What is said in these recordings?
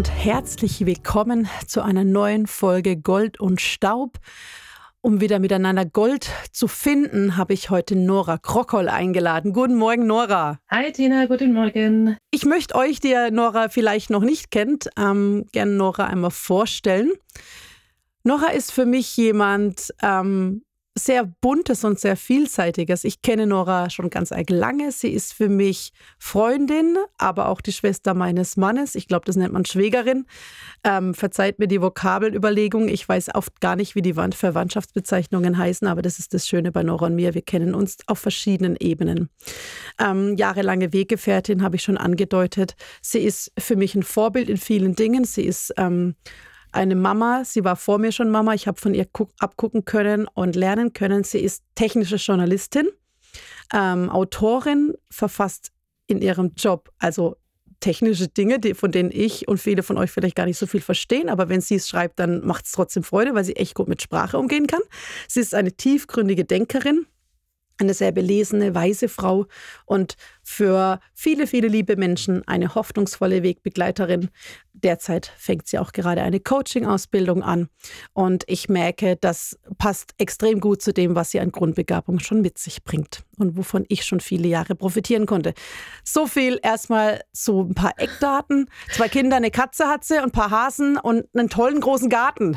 Und herzlich willkommen zu einer neuen Folge Gold und Staub. Um wieder miteinander Gold zu finden, habe ich heute Nora Krokoll eingeladen. Guten Morgen, Nora. Hi, Tina, guten Morgen. Ich möchte euch, die Nora vielleicht noch nicht kennt, ähm, gerne Nora einmal vorstellen. Nora ist für mich jemand, ähm, sehr buntes und sehr vielseitiges. Ich kenne Nora schon ganz lange. Sie ist für mich Freundin, aber auch die Schwester meines Mannes. Ich glaube, das nennt man Schwägerin. Ähm, verzeiht mir die Vokabelüberlegung. Ich weiß oft gar nicht, wie die Verwandtschaftsbezeichnungen heißen, aber das ist das Schöne bei Nora und mir. Wir kennen uns auf verschiedenen Ebenen. Ähm, jahrelange Weggefährtin habe ich schon angedeutet. Sie ist für mich ein Vorbild in vielen Dingen. Sie ist ähm, eine Mama. Sie war vor mir schon Mama. Ich habe von ihr abgucken können und lernen können. Sie ist technische Journalistin, ähm, Autorin, verfasst in ihrem Job, also technische Dinge, die, von denen ich und viele von euch vielleicht gar nicht so viel verstehen. Aber wenn sie es schreibt, dann macht es trotzdem Freude, weil sie echt gut mit Sprache umgehen kann. Sie ist eine tiefgründige Denkerin eine sehr belesene, weise Frau und für viele, viele liebe Menschen eine hoffnungsvolle Wegbegleiterin. Derzeit fängt sie auch gerade eine Coaching-Ausbildung an und ich merke, das passt extrem gut zu dem, was sie an Grundbegabung schon mit sich bringt und wovon ich schon viele Jahre profitieren konnte. So viel erstmal zu ein paar Eckdaten. Zwei Kinder, eine Katze hat sie und ein paar Hasen und einen tollen großen Garten.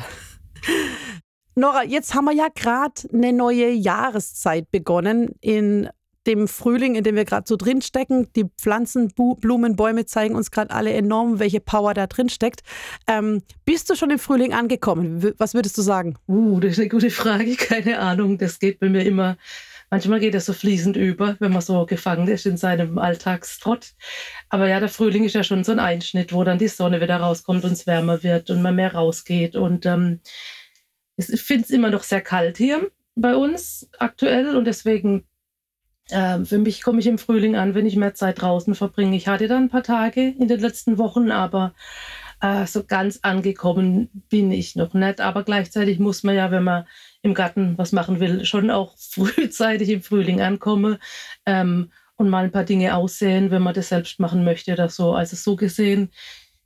Nora, jetzt haben wir ja gerade eine neue Jahreszeit begonnen in dem Frühling, in dem wir gerade so drinstecken. Die Pflanzen, Blumen, Bäume zeigen uns gerade alle enorm, welche Power da drin steckt. Ähm, bist du schon im Frühling angekommen? Was würdest du sagen? Uh, das ist eine gute Frage. Keine Ahnung. Das geht bei mir immer. Manchmal geht das so fließend über, wenn man so gefangen ist in seinem Alltagstrott. Aber ja, der Frühling ist ja schon so ein Einschnitt, wo dann die Sonne wieder rauskommt und es wärmer wird und man mehr rausgeht. Und ähm, ich finde es immer noch sehr kalt hier bei uns aktuell und deswegen äh, für mich komme ich im Frühling an, wenn ich mehr Zeit draußen verbringe. Ich hatte dann ein paar Tage in den letzten Wochen, aber äh, so ganz angekommen bin ich noch nicht. Aber gleichzeitig muss man ja, wenn man im Garten was machen will, schon auch frühzeitig im Frühling ankommen ähm, und mal ein paar Dinge aussehen, wenn man das selbst machen möchte oder so. Also so gesehen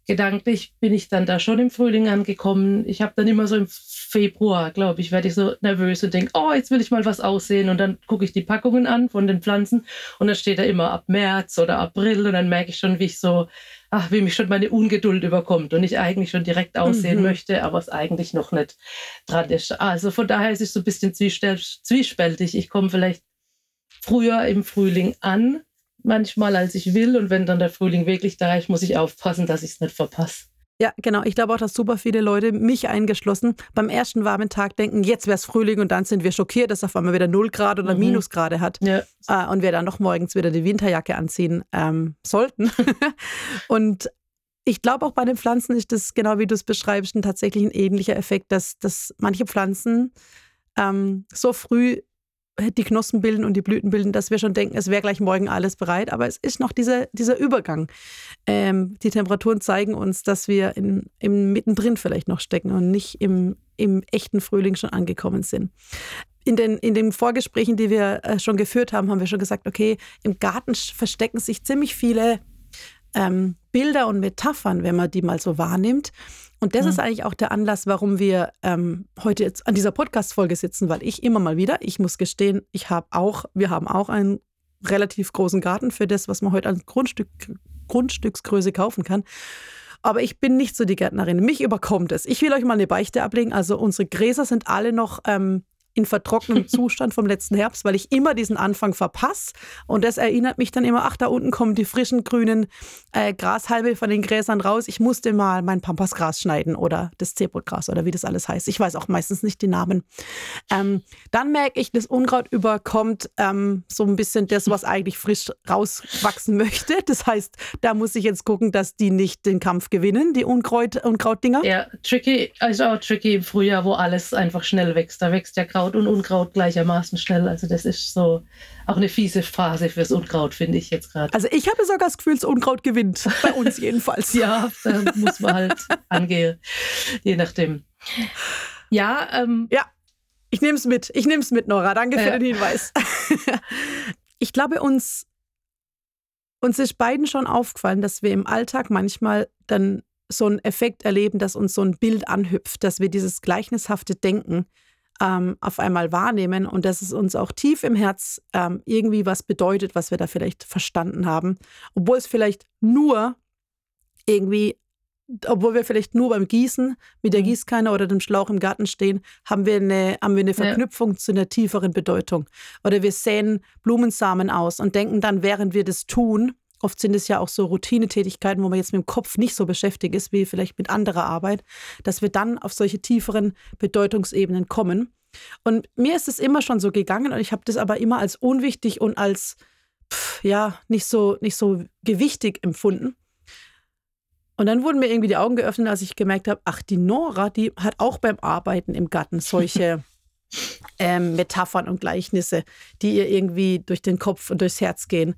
gedanklich bin ich dann da schon im Frühling angekommen. Ich habe dann immer so im Februar, glaube ich, werde ich so nervös und denke, oh, jetzt will ich mal was aussehen. Und dann gucke ich die Packungen an von den Pflanzen und dann steht da immer ab März oder April und dann merke ich schon, wie ich so, ach, wie mich schon meine Ungeduld überkommt und ich eigentlich schon direkt aussehen mhm. möchte, aber es eigentlich noch nicht dran ist. Also von daher ist es so ein bisschen zwiespältig. Ich komme vielleicht früher im Frühling an, manchmal, als ich will. Und wenn dann der Frühling wirklich da ist, muss ich aufpassen, dass ich es nicht verpasse. Ja, genau. Ich glaube auch, dass super viele Leute, mich eingeschlossen, beim ersten warmen Tag denken, jetzt wäre es Frühling und dann sind wir schockiert, dass auf einmal wieder 0 Grad oder mhm. Minusgrade hat. Ja. Äh, und wir dann noch morgens wieder die Winterjacke anziehen ähm, sollten. und ich glaube auch bei den Pflanzen ist das, genau wie du es beschreibst, ein tatsächlich ein ähnlicher Effekt, dass, dass manche Pflanzen ähm, so früh die Knospen bilden und die Blüten bilden, dass wir schon denken, es wäre gleich morgen alles bereit. Aber es ist noch dieser, dieser Übergang. Ähm, die Temperaturen zeigen uns, dass wir in, im mittendrin vielleicht noch stecken und nicht im, im echten Frühling schon angekommen sind. In den, in den Vorgesprächen, die wir äh, schon geführt haben, haben wir schon gesagt, okay, im Garten verstecken sich ziemlich viele ähm, Bilder und Metaphern, wenn man die mal so wahrnimmt. Und das mhm. ist eigentlich auch der Anlass, warum wir ähm, heute jetzt an dieser Podcast-Folge sitzen, weil ich immer mal wieder, ich muss gestehen, ich habe auch, wir haben auch einen relativ großen Garten für das, was man heute als Grundstück, Grundstücksgröße kaufen kann. Aber ich bin nicht so die Gärtnerin. Mich überkommt es. Ich will euch mal eine Beichte ablegen. Also unsere Gräser sind alle noch ähm, in vertrocknetem Zustand vom letzten Herbst, weil ich immer diesen Anfang verpasse. Und das erinnert mich dann immer, ach, da unten kommen die frischen grünen äh, Grashalme von den Gräsern raus. Ich musste mal mein Pampasgras schneiden oder das Zebragras oder wie das alles heißt. Ich weiß auch meistens nicht die Namen. Ähm, dann merke ich, das Unkraut überkommt ähm, so ein bisschen das, was eigentlich frisch rauswachsen möchte. Das heißt, da muss ich jetzt gucken, dass die nicht den Kampf gewinnen, die Unkraut, Unkrautdinger. Ja, tricky, also auch tricky im Frühjahr, wo alles einfach schnell wächst. Da wächst ja Kraut Kraut und Unkraut gleichermaßen schnell. Also das ist so auch eine fiese Phase fürs Unkraut, finde ich jetzt gerade. Also ich habe sogar das Gefühl, das Unkraut gewinnt. Bei uns jedenfalls. ja, da muss man halt angehen. Je nachdem. Ja, ähm, ja. Ich nehme es mit. Ich nehme es mit, Nora. Danke für den Hinweis. ich glaube, uns, uns ist beiden schon aufgefallen, dass wir im Alltag manchmal dann so einen Effekt erleben, dass uns so ein Bild anhüpft, dass wir dieses gleichnishafte Denken ähm, auf einmal wahrnehmen und dass es uns auch tief im Herz ähm, irgendwie was bedeutet, was wir da vielleicht verstanden haben, obwohl es vielleicht nur irgendwie obwohl wir vielleicht nur beim Gießen mit der mhm. Gießkanne oder dem Schlauch im Garten stehen, haben wir eine, haben wir eine Verknüpfung ja. zu einer tieferen Bedeutung. Oder wir säen Blumensamen aus und denken dann, während wir das tun, oft sind es ja auch so Routinetätigkeiten, wo man jetzt mit dem Kopf nicht so beschäftigt ist wie vielleicht mit anderer Arbeit, dass wir dann auf solche tieferen Bedeutungsebenen kommen. Und mir ist es immer schon so gegangen und ich habe das aber immer als unwichtig und als pff, ja nicht so nicht so gewichtig empfunden. Und dann wurden mir irgendwie die Augen geöffnet, als ich gemerkt habe, ach, die Nora, die hat auch beim Arbeiten im Garten solche ähm, Metaphern und Gleichnisse, die ihr irgendwie durch den Kopf und durchs Herz gehen.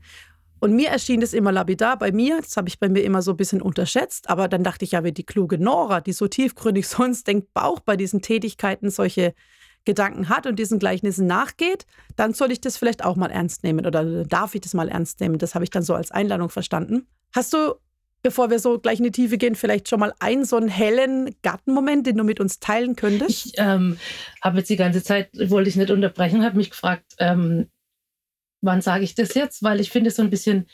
Und mir erschien das immer lapidar bei mir. Das habe ich bei mir immer so ein bisschen unterschätzt. Aber dann dachte ich ja, wie die kluge Nora, die so tiefgründig sonst denkt, auch bei diesen Tätigkeiten solche Gedanken hat und diesen Gleichnissen nachgeht, dann soll ich das vielleicht auch mal ernst nehmen oder darf ich das mal ernst nehmen. Das habe ich dann so als Einladung verstanden. Hast du bevor wir so gleich in die Tiefe gehen, vielleicht schon mal einen so einen hellen Gartenmoment, den du mit uns teilen könntest? Ich ähm, habe jetzt die ganze Zeit, wollte ich nicht unterbrechen, habe mich gefragt, ähm, wann sage ich das jetzt? Weil ich finde so ein bisschen,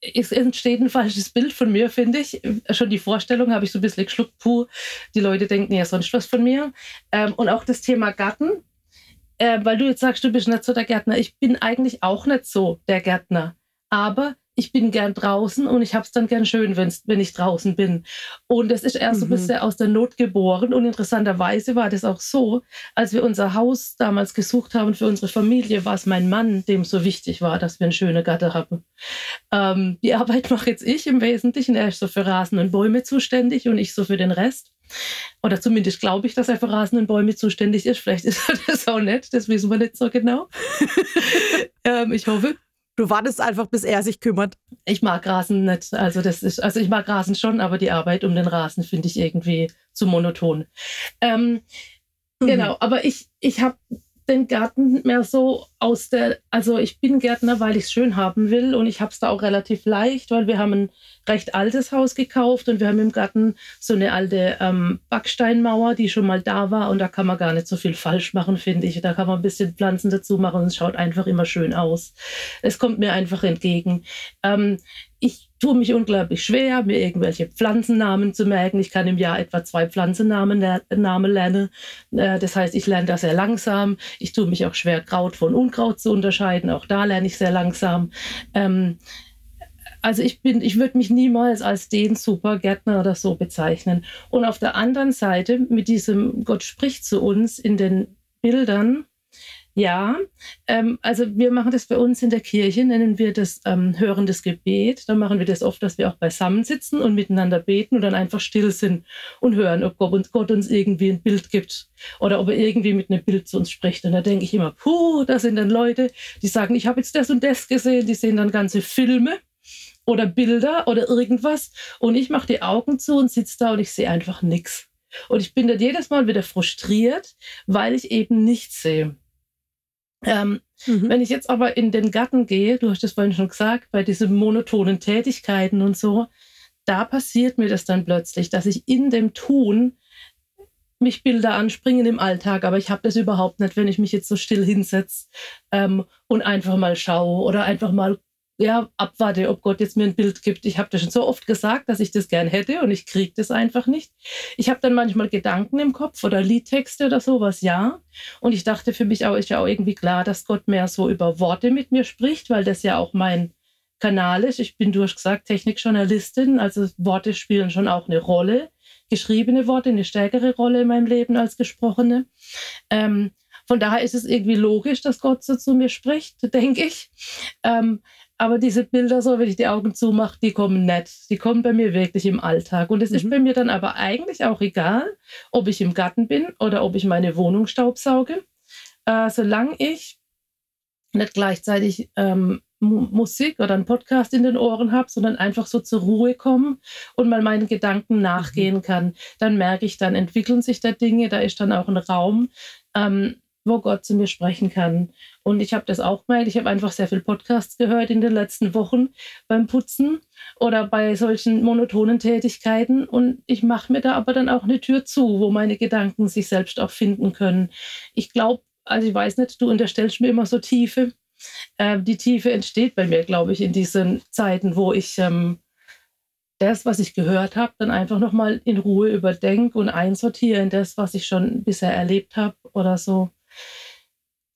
es entsteht ein falsches Bild von mir, finde ich. Schon die Vorstellung habe ich so ein bisschen geschluckt, puh, die Leute denken ja sonst was von mir. Ähm, und auch das Thema Garten, äh, weil du jetzt sagst, du bist nicht so der Gärtner. Ich bin eigentlich auch nicht so der Gärtner. Aber ich bin gern draußen und ich habe es dann gern schön, wenn's, wenn ich draußen bin. Und das ist erst mhm. so ein bisschen aus der Not geboren. Und interessanterweise war das auch so, als wir unser Haus damals gesucht haben für unsere Familie, war es mein Mann, dem so wichtig war, dass wir eine schöne Gatte haben. Ähm, die Arbeit mache jetzt ich im Wesentlichen. Er ist so für Rasen und Bäume zuständig und ich so für den Rest. Oder zumindest glaube ich, dass er für Rasen und Bäume zuständig ist. Vielleicht ist er das auch nicht, das wissen wir nicht so genau. ähm, ich hoffe. Du wartest einfach, bis er sich kümmert. Ich mag Rasen nicht. Also das ist, also ich mag Rasen schon, aber die Arbeit um den Rasen finde ich irgendwie zu monoton. Ähm, mhm. Genau, aber ich, ich habe den Garten mehr so aus der, also ich bin Gärtner, weil ich es schön haben will und ich habe es da auch relativ leicht, weil wir haben ein recht altes Haus gekauft und wir haben im Garten so eine alte ähm, Backsteinmauer, die schon mal da war und da kann man gar nicht so viel falsch machen, finde ich. Da kann man ein bisschen Pflanzen dazu machen und es schaut einfach immer schön aus. Es kommt mir einfach entgegen. Ähm, ich tue mich unglaublich schwer, mir irgendwelche Pflanzennamen zu merken. Ich kann im Jahr etwa zwei Pflanzennamen Namen lernen. Äh, das heißt, ich lerne da sehr langsam. Ich tue mich auch schwer, Kraut von Unkraut zu unterscheiden. Auch da lerne ich sehr langsam. Ähm, also ich bin, ich würde mich niemals als den Supergärtner oder so bezeichnen. Und auf der anderen Seite mit diesem Gott spricht zu uns in den Bildern, ja, ähm, also wir machen das bei uns in der Kirche, nennen wir das ähm, hörendes Gebet. Da machen wir das oft, dass wir auch beisammen sitzen und miteinander beten und dann einfach still sind und hören, ob Gott uns, Gott uns irgendwie ein Bild gibt oder ob er irgendwie mit einem Bild zu uns spricht. Und da denke ich immer, puh, da sind dann Leute, die sagen, ich habe jetzt das und das gesehen, die sehen dann ganze Filme oder Bilder oder irgendwas und ich mache die Augen zu und sitze da und ich sehe einfach nichts. Und ich bin dann jedes Mal wieder frustriert, weil ich eben nichts sehe. Ähm, mhm. Wenn ich jetzt aber in den Garten gehe, du hast es vorhin schon gesagt, bei diesen monotonen Tätigkeiten und so, da passiert mir das dann plötzlich, dass ich in dem Tun mich Bilder anspringen im Alltag, aber ich habe das überhaupt nicht, wenn ich mich jetzt so still hinsetze ähm, und einfach mal schaue oder einfach mal ja, abwarte, ob Gott jetzt mir ein Bild gibt. Ich habe das schon so oft gesagt, dass ich das gern hätte und ich kriege das einfach nicht. Ich habe dann manchmal Gedanken im Kopf oder Liedtexte oder sowas, ja. Und ich dachte für mich auch, ist ja auch irgendwie klar, dass Gott mehr so über Worte mit mir spricht, weil das ja auch mein Kanal ist. Ich bin durchgesagt Technikjournalistin, also Worte spielen schon auch eine Rolle. Geschriebene Worte eine stärkere Rolle in meinem Leben als gesprochene. Ähm, von daher ist es irgendwie logisch, dass Gott so zu mir spricht, denke ich. Ähm, aber diese Bilder, so wenn ich die Augen zumache, die kommen nicht. Die kommen bei mir wirklich im Alltag. Und es mhm. ist bei mir dann aber eigentlich auch egal, ob ich im Garten bin oder ob ich meine Wohnung staubsauge. Äh, solange ich nicht gleichzeitig ähm, Musik oder einen Podcast in den Ohren habe, sondern einfach so zur Ruhe kommen und mal meinen Gedanken nachgehen mhm. kann, dann merke ich, dann entwickeln sich da Dinge, da ist dann auch ein Raum, ähm, wo Gott zu mir sprechen kann. Und ich habe das auch gemerkt. Ich habe einfach sehr viel Podcasts gehört in den letzten Wochen beim Putzen oder bei solchen monotonen Tätigkeiten. Und ich mache mir da aber dann auch eine Tür zu, wo meine Gedanken sich selbst auch finden können. Ich glaube, also ich weiß nicht, du unterstellst mir immer so Tiefe. Äh, die Tiefe entsteht bei mir, glaube ich, in diesen Zeiten, wo ich ähm, das, was ich gehört habe, dann einfach nochmal in Ruhe überdenke und einsortiere in das, was ich schon bisher erlebt habe oder so.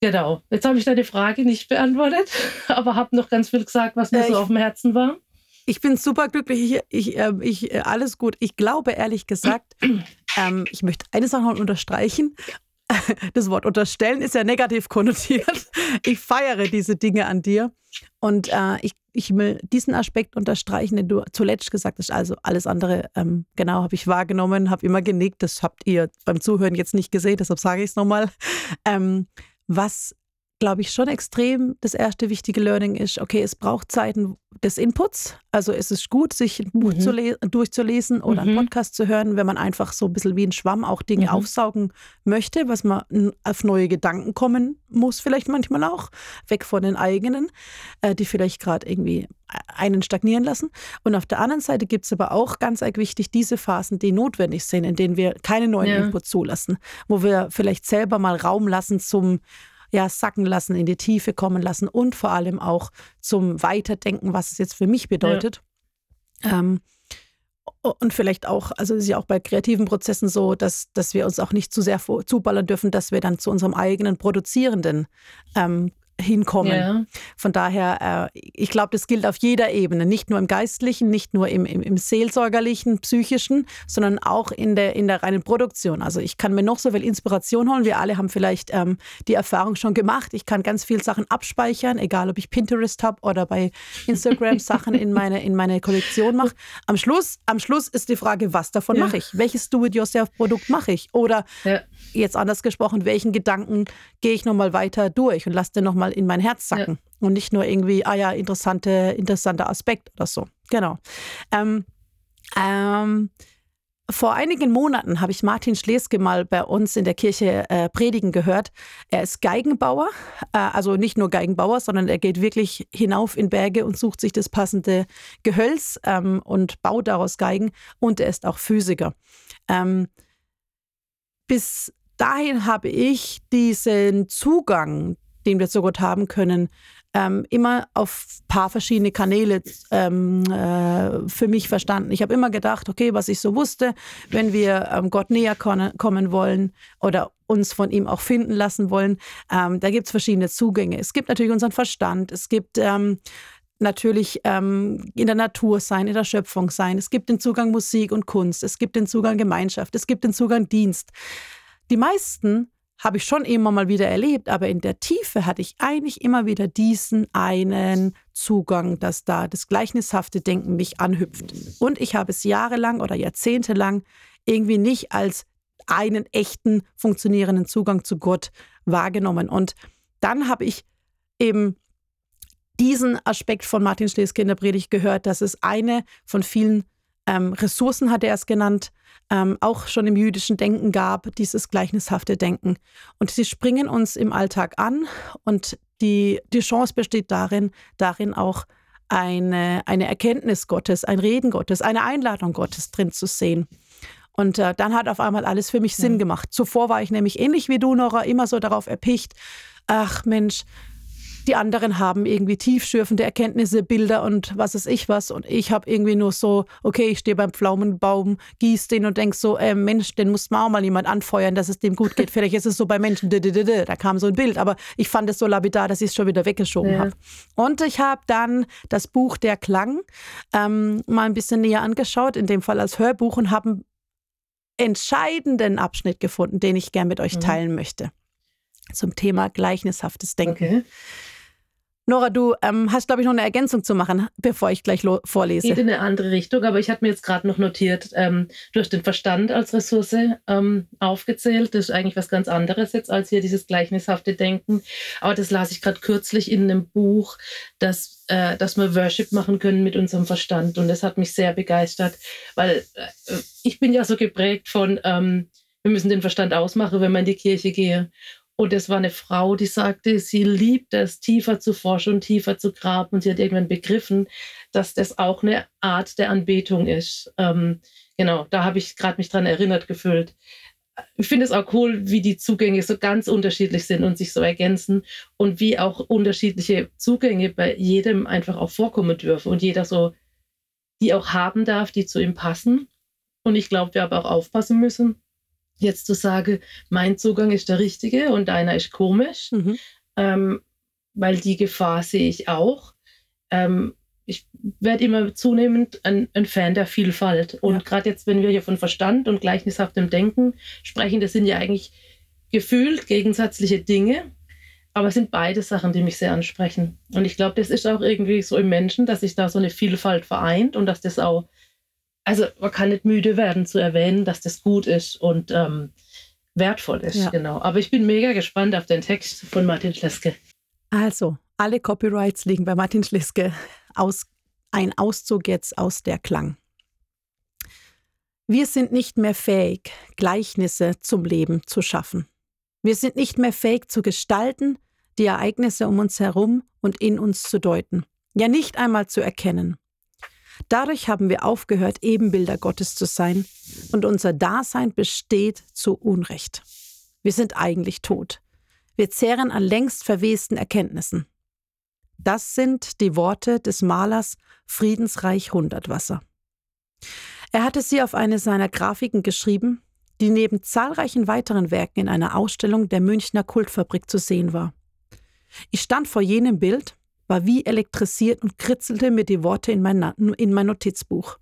Genau. Jetzt habe ich deine Frage nicht beantwortet, aber habe noch ganz viel gesagt, was mir äh, so auf dem Herzen war. Ich bin super glücklich. Ich, ich, äh, ich, äh, alles gut. Ich glaube ehrlich gesagt, ähm, ich möchte eine Sache noch unterstreichen. Das Wort unterstellen ist ja negativ konnotiert. Ich feiere diese Dinge an dir. Und äh, ich, ich will diesen Aspekt unterstreichen, den du zuletzt gesagt hast. Also alles andere, ähm, genau, habe ich wahrgenommen, habe immer genickt. Das habt ihr beim Zuhören jetzt nicht gesehen, deshalb sage ich es nochmal. Ähm, was glaube ich, schon extrem das erste wichtige Learning ist, okay, es braucht Zeiten des Inputs. Also es ist gut, sich ein Buch mhm. durchzulesen oder mhm. einen Podcast zu hören, wenn man einfach so ein bisschen wie ein Schwamm auch Dinge mhm. aufsaugen möchte, was man auf neue Gedanken kommen muss, vielleicht manchmal auch, weg von den eigenen, äh, die vielleicht gerade irgendwie einen stagnieren lassen. Und auf der anderen Seite gibt es aber auch ganz wichtig diese Phasen, die notwendig sind, in denen wir keine neuen ja. Inputs zulassen, wo wir vielleicht selber mal Raum lassen zum ja, sacken lassen, in die Tiefe kommen lassen und vor allem auch zum Weiterdenken, was es jetzt für mich bedeutet. Ja. Ähm, und vielleicht auch, also es ist ja auch bei kreativen Prozessen so, dass, dass wir uns auch nicht zu sehr zuballern dürfen, dass wir dann zu unserem eigenen Produzierenden ähm, hinkommen. Ja. Von daher, äh, ich glaube, das gilt auf jeder Ebene, nicht nur im Geistlichen, nicht nur im, im, im, Seelsorgerlichen, Psychischen, sondern auch in der, in der reinen Produktion. Also ich kann mir noch so viel Inspiration holen. Wir alle haben vielleicht ähm, die Erfahrung schon gemacht. Ich kann ganz viele Sachen abspeichern, egal ob ich Pinterest habe oder bei Instagram Sachen in meine, in meine Kollektion mache. Am Schluss, am Schluss ist die Frage, was davon ja. mache ich? Welches Do-it-yourself-Produkt mache ich? Oder ja. jetzt anders gesprochen, welchen Gedanken gehe ich nochmal weiter durch und lasse den nochmal mal in mein Herz sacken ja. und nicht nur irgendwie, ah ja, interessante, interessanter Aspekt oder so. Genau. Ähm, ähm, vor einigen Monaten habe ich Martin Schleske mal bei uns in der Kirche äh, predigen gehört. Er ist Geigenbauer, äh, also nicht nur Geigenbauer, sondern er geht wirklich hinauf in Berge und sucht sich das passende Gehölz ähm, und baut daraus Geigen. Und er ist auch Physiker. Ähm, bis dahin habe ich diesen Zugang den wir so gut haben können, ähm, immer auf paar verschiedene Kanäle ähm, äh, für mich verstanden. Ich habe immer gedacht, okay, was ich so wusste, wenn wir ähm, Gott näher kommen wollen oder uns von ihm auch finden lassen wollen, ähm, da gibt es verschiedene Zugänge. Es gibt natürlich unseren Verstand, es gibt ähm, natürlich ähm, in der Natur sein, in der Schöpfung sein, es gibt den Zugang Musik und Kunst, es gibt den Zugang Gemeinschaft, es gibt den Zugang Dienst. Die meisten habe ich schon immer mal wieder erlebt, aber in der Tiefe hatte ich eigentlich immer wieder diesen einen Zugang, dass da das gleichnishafte Denken mich anhüpft. Und ich habe es jahrelang oder jahrzehntelang irgendwie nicht als einen echten funktionierenden Zugang zu Gott wahrgenommen. Und dann habe ich eben diesen Aspekt von Martin Schleske in der Predigt gehört, dass es eine von vielen ähm, Ressourcen, hat er es genannt, ähm, auch schon im jüdischen Denken gab, dieses gleichnishafte Denken. Und sie springen uns im Alltag an und die, die Chance besteht darin, darin auch eine, eine Erkenntnis Gottes, ein Reden Gottes, eine Einladung Gottes drin zu sehen. Und äh, dann hat auf einmal alles für mich Sinn gemacht. Zuvor war ich nämlich ähnlich wie du, Nora, immer so darauf erpicht, ach Mensch, die anderen haben irgendwie tiefschürfende Erkenntnisse, Bilder und was weiß ich was. Und ich habe irgendwie nur so, okay, ich stehe beim Pflaumenbaum, gieße den und denke so, äh, Mensch, den muss man auch mal jemand anfeuern, dass es dem gut geht. Vielleicht ist es so bei Menschen, da kam so ein Bild. Aber ich fand es so lapidar, dass ich es schon wieder weggeschoben ja. habe. Und ich habe dann das Buch Der Klang ähm, mal ein bisschen näher angeschaut, in dem Fall als Hörbuch und habe einen entscheidenden Abschnitt gefunden, den ich gern mit euch mhm. teilen möchte. Zum Thema gleichnishaftes Denken. Okay. Nora, du ähm, hast, glaube ich, noch eine Ergänzung zu machen, bevor ich gleich vorlese. Geht in eine andere Richtung, aber ich habe mir jetzt gerade noch notiert, ähm, durch den Verstand als Ressource ähm, aufgezählt. Das ist eigentlich was ganz anderes jetzt als hier dieses gleichnishafte Denken. Aber das las ich gerade kürzlich in einem Buch, dass, äh, dass wir Worship machen können mit unserem Verstand. Und das hat mich sehr begeistert, weil äh, ich bin ja so geprägt von, ähm, wir müssen den Verstand ausmachen, wenn wir in die Kirche gehen. Und es war eine Frau, die sagte, sie liebt es, tiefer zu forschen und tiefer zu graben. Und sie hat irgendwann begriffen, dass das auch eine Art der Anbetung ist. Ähm, genau, da habe ich gerade mich dran erinnert gefühlt. Ich finde es auch cool, wie die Zugänge so ganz unterschiedlich sind und sich so ergänzen und wie auch unterschiedliche Zugänge bei jedem einfach auch vorkommen dürfen und jeder so die auch haben darf, die zu ihm passen. Und ich glaube, wir aber auch aufpassen müssen, jetzt zu sagen, mein Zugang ist der richtige und deiner ist komisch, mhm. ähm, weil die Gefahr sehe ich auch. Ähm, ich werde immer zunehmend ein, ein, Fan der Vielfalt. Und ja. gerade jetzt, wenn wir hier von Verstand und gleichnishaftem Denken sprechen, das sind ja eigentlich gefühlt gegensätzliche Dinge. Aber es sind beide Sachen, die mich sehr ansprechen. Und ich glaube, das ist auch irgendwie so im Menschen, dass sich da so eine Vielfalt vereint und dass das auch also man kann nicht müde werden zu erwähnen, dass das gut ist und ähm, wertvoll ist. Ja. Genau. Aber ich bin mega gespannt auf den Text von Martin Schleske. Also, alle Copyrights liegen bei Martin Schleske. Aus, ein Auszug jetzt aus der Klang. Wir sind nicht mehr fähig, Gleichnisse zum Leben zu schaffen. Wir sind nicht mehr fähig zu gestalten, die Ereignisse um uns herum und in uns zu deuten, ja nicht einmal zu erkennen. Dadurch haben wir aufgehört, Ebenbilder Gottes zu sein und unser Dasein besteht zu Unrecht. Wir sind eigentlich tot. Wir zehren an längst verwesten Erkenntnissen. Das sind die Worte des Malers Friedensreich Hundertwasser. Er hatte sie auf eine seiner Grafiken geschrieben, die neben zahlreichen weiteren Werken in einer Ausstellung der Münchner Kultfabrik zu sehen war. Ich stand vor jenem Bild war wie elektrisiert und kritzelte mir die Worte in mein, in mein Notizbuch.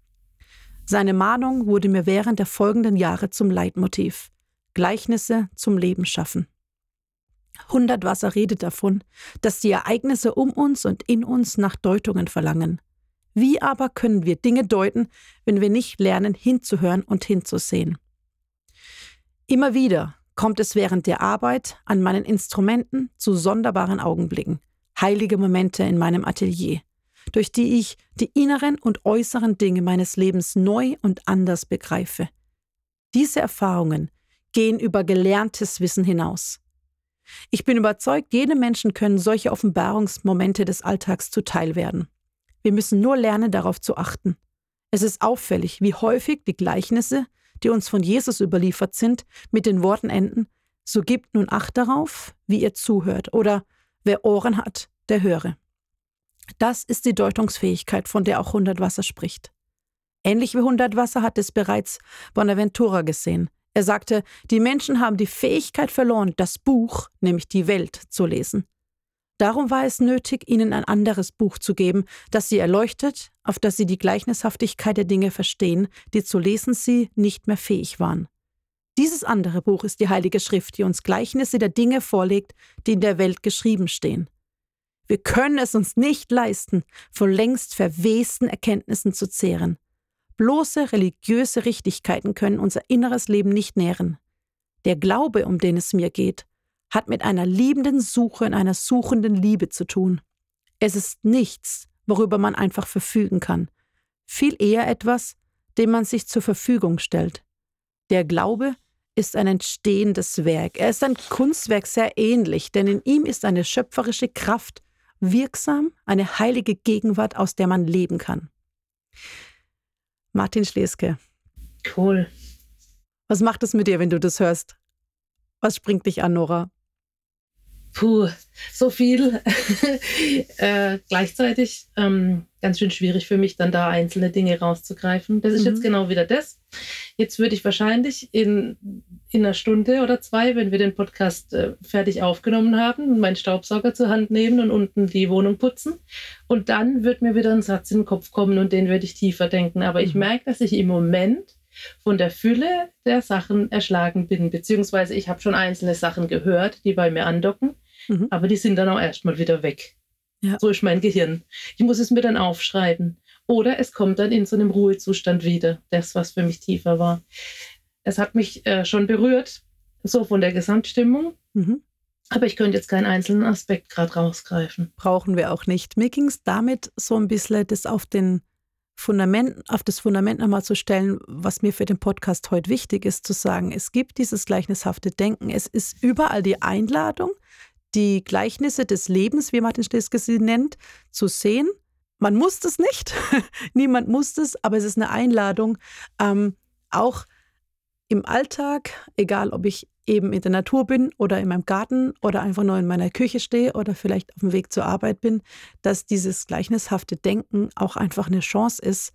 Seine Mahnung wurde mir während der folgenden Jahre zum Leitmotiv. Gleichnisse zum Leben schaffen. Hundertwasser redet davon, dass die Ereignisse um uns und in uns nach Deutungen verlangen. Wie aber können wir Dinge deuten, wenn wir nicht lernen, hinzuhören und hinzusehen? Immer wieder kommt es während der Arbeit an meinen Instrumenten zu sonderbaren Augenblicken, heilige Momente in meinem Atelier, durch die ich die inneren und äußeren Dinge meines Lebens neu und anders begreife. Diese Erfahrungen gehen über gelerntes Wissen hinaus. Ich bin überzeugt, jedem Menschen können solche Offenbarungsmomente des Alltags zuteil werden. Wir müssen nur lernen, darauf zu achten. Es ist auffällig, wie häufig die Gleichnisse, die uns von Jesus überliefert sind, mit den Worten enden, so gebt nun Acht darauf, wie ihr zuhört, oder Wer Ohren hat, der höre. Das ist die Deutungsfähigkeit, von der auch Hundertwasser spricht. Ähnlich wie Hundertwasser hat es bereits Bonaventura gesehen. Er sagte, die Menschen haben die Fähigkeit verloren, das Buch, nämlich die Welt, zu lesen. Darum war es nötig, ihnen ein anderes Buch zu geben, das sie erleuchtet, auf das sie die Gleichnishaftigkeit der Dinge verstehen, die zu lesen sie nicht mehr fähig waren. Dieses andere Buch ist die Heilige Schrift, die uns Gleichnisse der Dinge vorlegt, die in der Welt geschrieben stehen. Wir können es uns nicht leisten, von längst verwesten Erkenntnissen zu zehren. Bloße religiöse Richtigkeiten können unser inneres Leben nicht nähren. Der Glaube, um den es mir geht, hat mit einer liebenden Suche in einer suchenden Liebe zu tun. Es ist nichts, worüber man einfach verfügen kann, viel eher etwas, dem man sich zur Verfügung stellt. Der Glaube ist ein entstehendes Werk. Er ist ein Kunstwerk sehr ähnlich, denn in ihm ist eine schöpferische Kraft wirksam, eine heilige Gegenwart, aus der man leben kann. Martin Schleske. Cool. Was macht es mit dir, wenn du das hörst? Was springt dich an, Nora? Puh, so viel. äh, gleichzeitig ähm, ganz schön schwierig für mich, dann da einzelne Dinge rauszugreifen. Das ist mhm. jetzt genau wieder das. Jetzt würde ich wahrscheinlich in, in einer Stunde oder zwei, wenn wir den Podcast äh, fertig aufgenommen haben, meinen Staubsauger zur Hand nehmen und unten die Wohnung putzen. Und dann wird mir wieder ein Satz in den Kopf kommen und den werde ich tiefer denken. Aber mhm. ich merke, dass ich im Moment von der Fülle der Sachen erschlagen bin, beziehungsweise ich habe schon einzelne Sachen gehört, die bei mir andocken, mhm. aber die sind dann auch erstmal wieder weg. Ja. So ist mein Gehirn. Ich muss es mir dann aufschreiben. Oder es kommt dann in so einem Ruhezustand wieder, das, was für mich tiefer war. Es hat mich äh, schon berührt, so von der Gesamtstimmung. Mhm. Aber ich könnte jetzt keinen einzelnen Aspekt gerade rausgreifen. Brauchen wir auch nicht. Mir ging es damit so ein bisschen, das auf den Fundament, auf das Fundament nochmal zu stellen, was mir für den Podcast heute wichtig ist, zu sagen, es gibt dieses gleichnishafte Denken. Es ist überall die Einladung, die Gleichnisse des Lebens, wie Martin Schleske sie nennt, zu sehen. Man muss das nicht, niemand muss das, aber es ist eine Einladung, ähm, auch im Alltag, egal ob ich eben in der Natur bin oder in meinem Garten oder einfach nur in meiner Küche stehe oder vielleicht auf dem Weg zur Arbeit bin, dass dieses gleichnishafte Denken auch einfach eine Chance ist,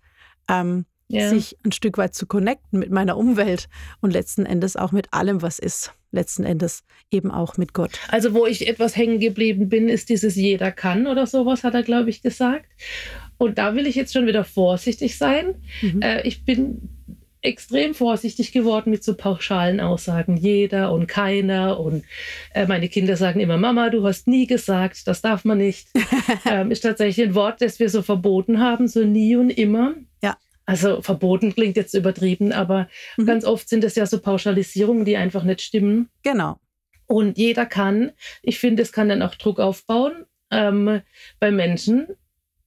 ähm, ja. sich ein Stück weit zu connecten mit meiner Umwelt und letzten Endes auch mit allem, was ist. Letzten Endes eben auch mit Gott. Also, wo ich etwas hängen geblieben bin, ist dieses Jeder kann oder sowas, hat er, glaube ich, gesagt. Und da will ich jetzt schon wieder vorsichtig sein. Mhm. Äh, ich bin extrem vorsichtig geworden mit so pauschalen Aussagen. Jeder und keiner. Und äh, meine Kinder sagen immer, Mama, du hast nie gesagt, das darf man nicht. ähm, ist tatsächlich ein Wort, das wir so verboten haben, so nie und immer. Ja. Also verboten klingt jetzt übertrieben, aber mhm. ganz oft sind es ja so Pauschalisierungen, die einfach nicht stimmen. Genau. Und jeder kann, ich finde, es kann dann auch Druck aufbauen ähm, bei Menschen,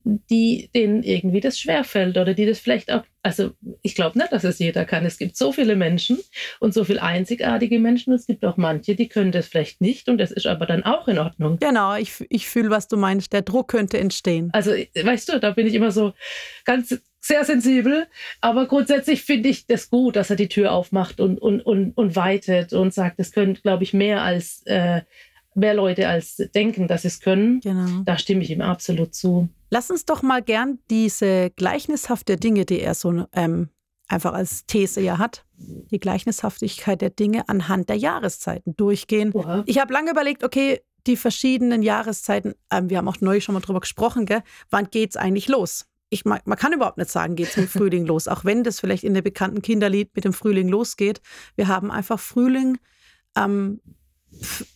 die denen irgendwie das schwerfällt oder die das vielleicht auch, also ich glaube nicht, dass es jeder kann. Es gibt so viele Menschen und so viele einzigartige Menschen. Es gibt auch manche, die können das vielleicht nicht und das ist aber dann auch in Ordnung. Genau, ich, ich fühle, was du meinst. Der Druck könnte entstehen. Also weißt du, da bin ich immer so ganz sehr sensibel, aber grundsätzlich finde ich das gut, dass er die Tür aufmacht und, und, und, und weitet und sagt, es könnte, glaube ich, mehr als äh, mehr Leute als denken, dass sie es können. Genau. Da stimme ich ihm absolut zu. Lass uns doch mal gern diese gleichnishafte Dinge, die er so ähm, einfach als These ja hat, die Gleichnishaftigkeit der Dinge anhand der Jahreszeiten durchgehen. Oha. Ich habe lange überlegt, okay, die verschiedenen Jahreszeiten, ähm, wir haben auch neu schon mal drüber gesprochen, gell? wann geht es eigentlich los? Ich, man, man kann überhaupt nicht sagen, geht es mit Frühling los, auch wenn das vielleicht in der bekannten Kinderlied mit dem Frühling losgeht. Wir haben einfach Frühling ähm,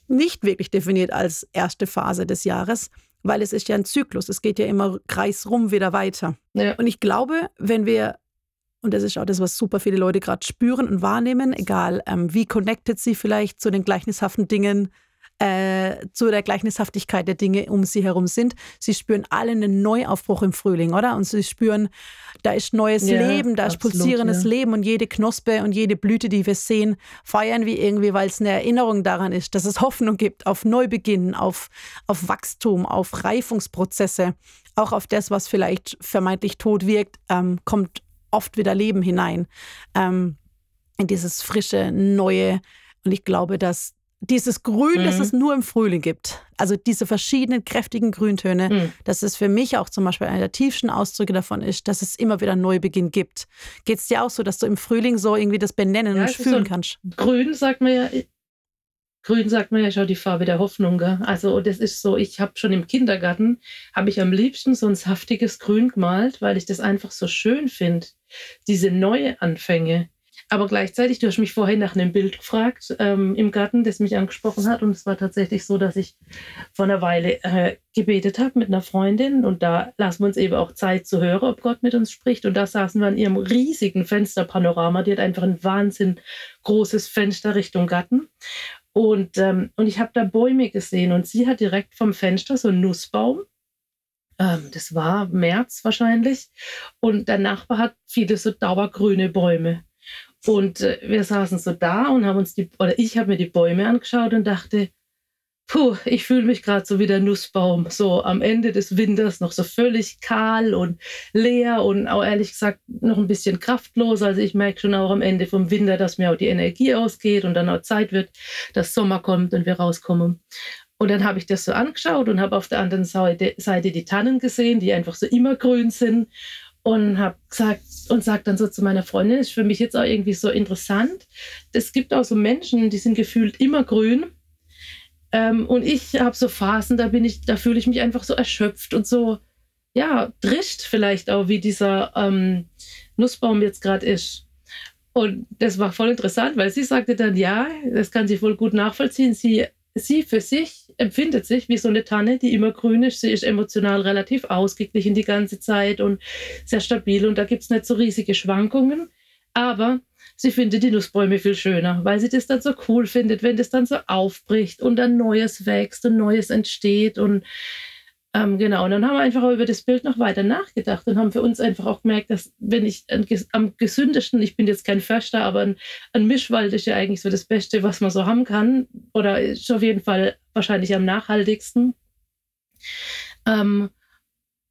nicht wirklich definiert als erste Phase des Jahres, weil es ist ja ein Zyklus. Es geht ja immer kreisrum wieder weiter. Ja. Und ich glaube, wenn wir, und das ist auch das, was super viele Leute gerade spüren und wahrnehmen, egal ähm, wie connected sie vielleicht zu den gleichnishaften Dingen äh, zu der Gleichnishaftigkeit der Dinge um sie herum sind. Sie spüren alle einen Neuaufbruch im Frühling, oder? Und sie spüren, da ist neues ja, Leben, da ist pulsierendes ja. Leben und jede Knospe und jede Blüte, die wir sehen, feiern wir irgendwie, weil es eine Erinnerung daran ist, dass es Hoffnung gibt auf Neubeginn, auf, auf Wachstum, auf Reifungsprozesse, auch auf das, was vielleicht vermeintlich tot wirkt, ähm, kommt oft wieder Leben hinein. Ähm, in dieses frische, neue. Und ich glaube, dass dieses Grün, mhm. das es nur im Frühling gibt, also diese verschiedenen kräftigen Grüntöne, mhm. dass es für mich auch zum Beispiel einer der tiefsten Ausdrücke davon ist, dass es immer wieder einen Neubeginn gibt. Geht es dir auch so, dass du im Frühling so irgendwie das benennen ja, und fühlen so kannst? Grün sagt man ja, Grün sagt man ja schon die Farbe der Hoffnung. Gell? Also das ist so, ich habe schon im Kindergarten, habe ich am liebsten so ein saftiges Grün gemalt, weil ich das einfach so schön finde. Diese neue Anfänge. Aber gleichzeitig, du hast mich vorhin nach einem Bild gefragt ähm, im Garten, das mich angesprochen hat. Und es war tatsächlich so, dass ich vor einer Weile äh, gebetet habe mit einer Freundin. Und da lassen wir uns eben auch Zeit zu hören, ob Gott mit uns spricht. Und da saßen wir an ihrem riesigen Fensterpanorama. Die hat einfach ein wahnsinnig großes Fenster Richtung Garten. Und, ähm, und ich habe da Bäume gesehen. Und sie hat direkt vom Fenster so einen Nussbaum ähm, das war März wahrscheinlich. Und der Nachbar hat viele so dauergrüne Bäume. Und äh, wir saßen so da und haben uns die, oder ich habe mir die Bäume angeschaut und dachte, puh, ich fühle mich gerade so wie der Nussbaum, so am Ende des Winters noch so völlig kahl und leer und auch ehrlich gesagt noch ein bisschen kraftlos. Also ich merke schon auch am Ende vom Winter, dass mir auch die Energie ausgeht und dann auch Zeit wird, dass Sommer kommt und wir rauskommen. Und dann habe ich das so angeschaut und habe auf der anderen Seite, Seite die Tannen gesehen, die einfach so immer grün sind und habe gesagt und sage dann so zu meiner Freundin, ist für mich jetzt auch irgendwie so interessant. Es gibt auch so Menschen, die sind gefühlt immer grün. Ähm, und ich habe so Phasen, da bin ich, da fühle ich mich einfach so erschöpft und so, ja, drischt vielleicht auch, wie dieser ähm, Nussbaum jetzt gerade ist. Und das war voll interessant, weil sie sagte dann, ja, das kann sie voll gut nachvollziehen. Sie sie für sich empfindet sich wie so eine Tanne, die immer grün ist. Sie ist emotional relativ ausgeglichen die ganze Zeit und sehr stabil und da gibt es nicht so riesige Schwankungen. Aber sie findet die Nussbäume viel schöner, weil sie das dann so cool findet, wenn das dann so aufbricht und dann Neues wächst und Neues entsteht und Ähm, genau, und dann haben wir einfach über das Bild noch weiter nachgedacht und haben für uns einfach auch gemerkt, dass wenn ich am gesündesten, ich bin jetzt kein Förster, aber ein, ein Mischwald ist ja eigentlich so das Beste, was man so haben kann oder ist auf jeden Fall wahrscheinlich am nachhaltigsten. Ähm,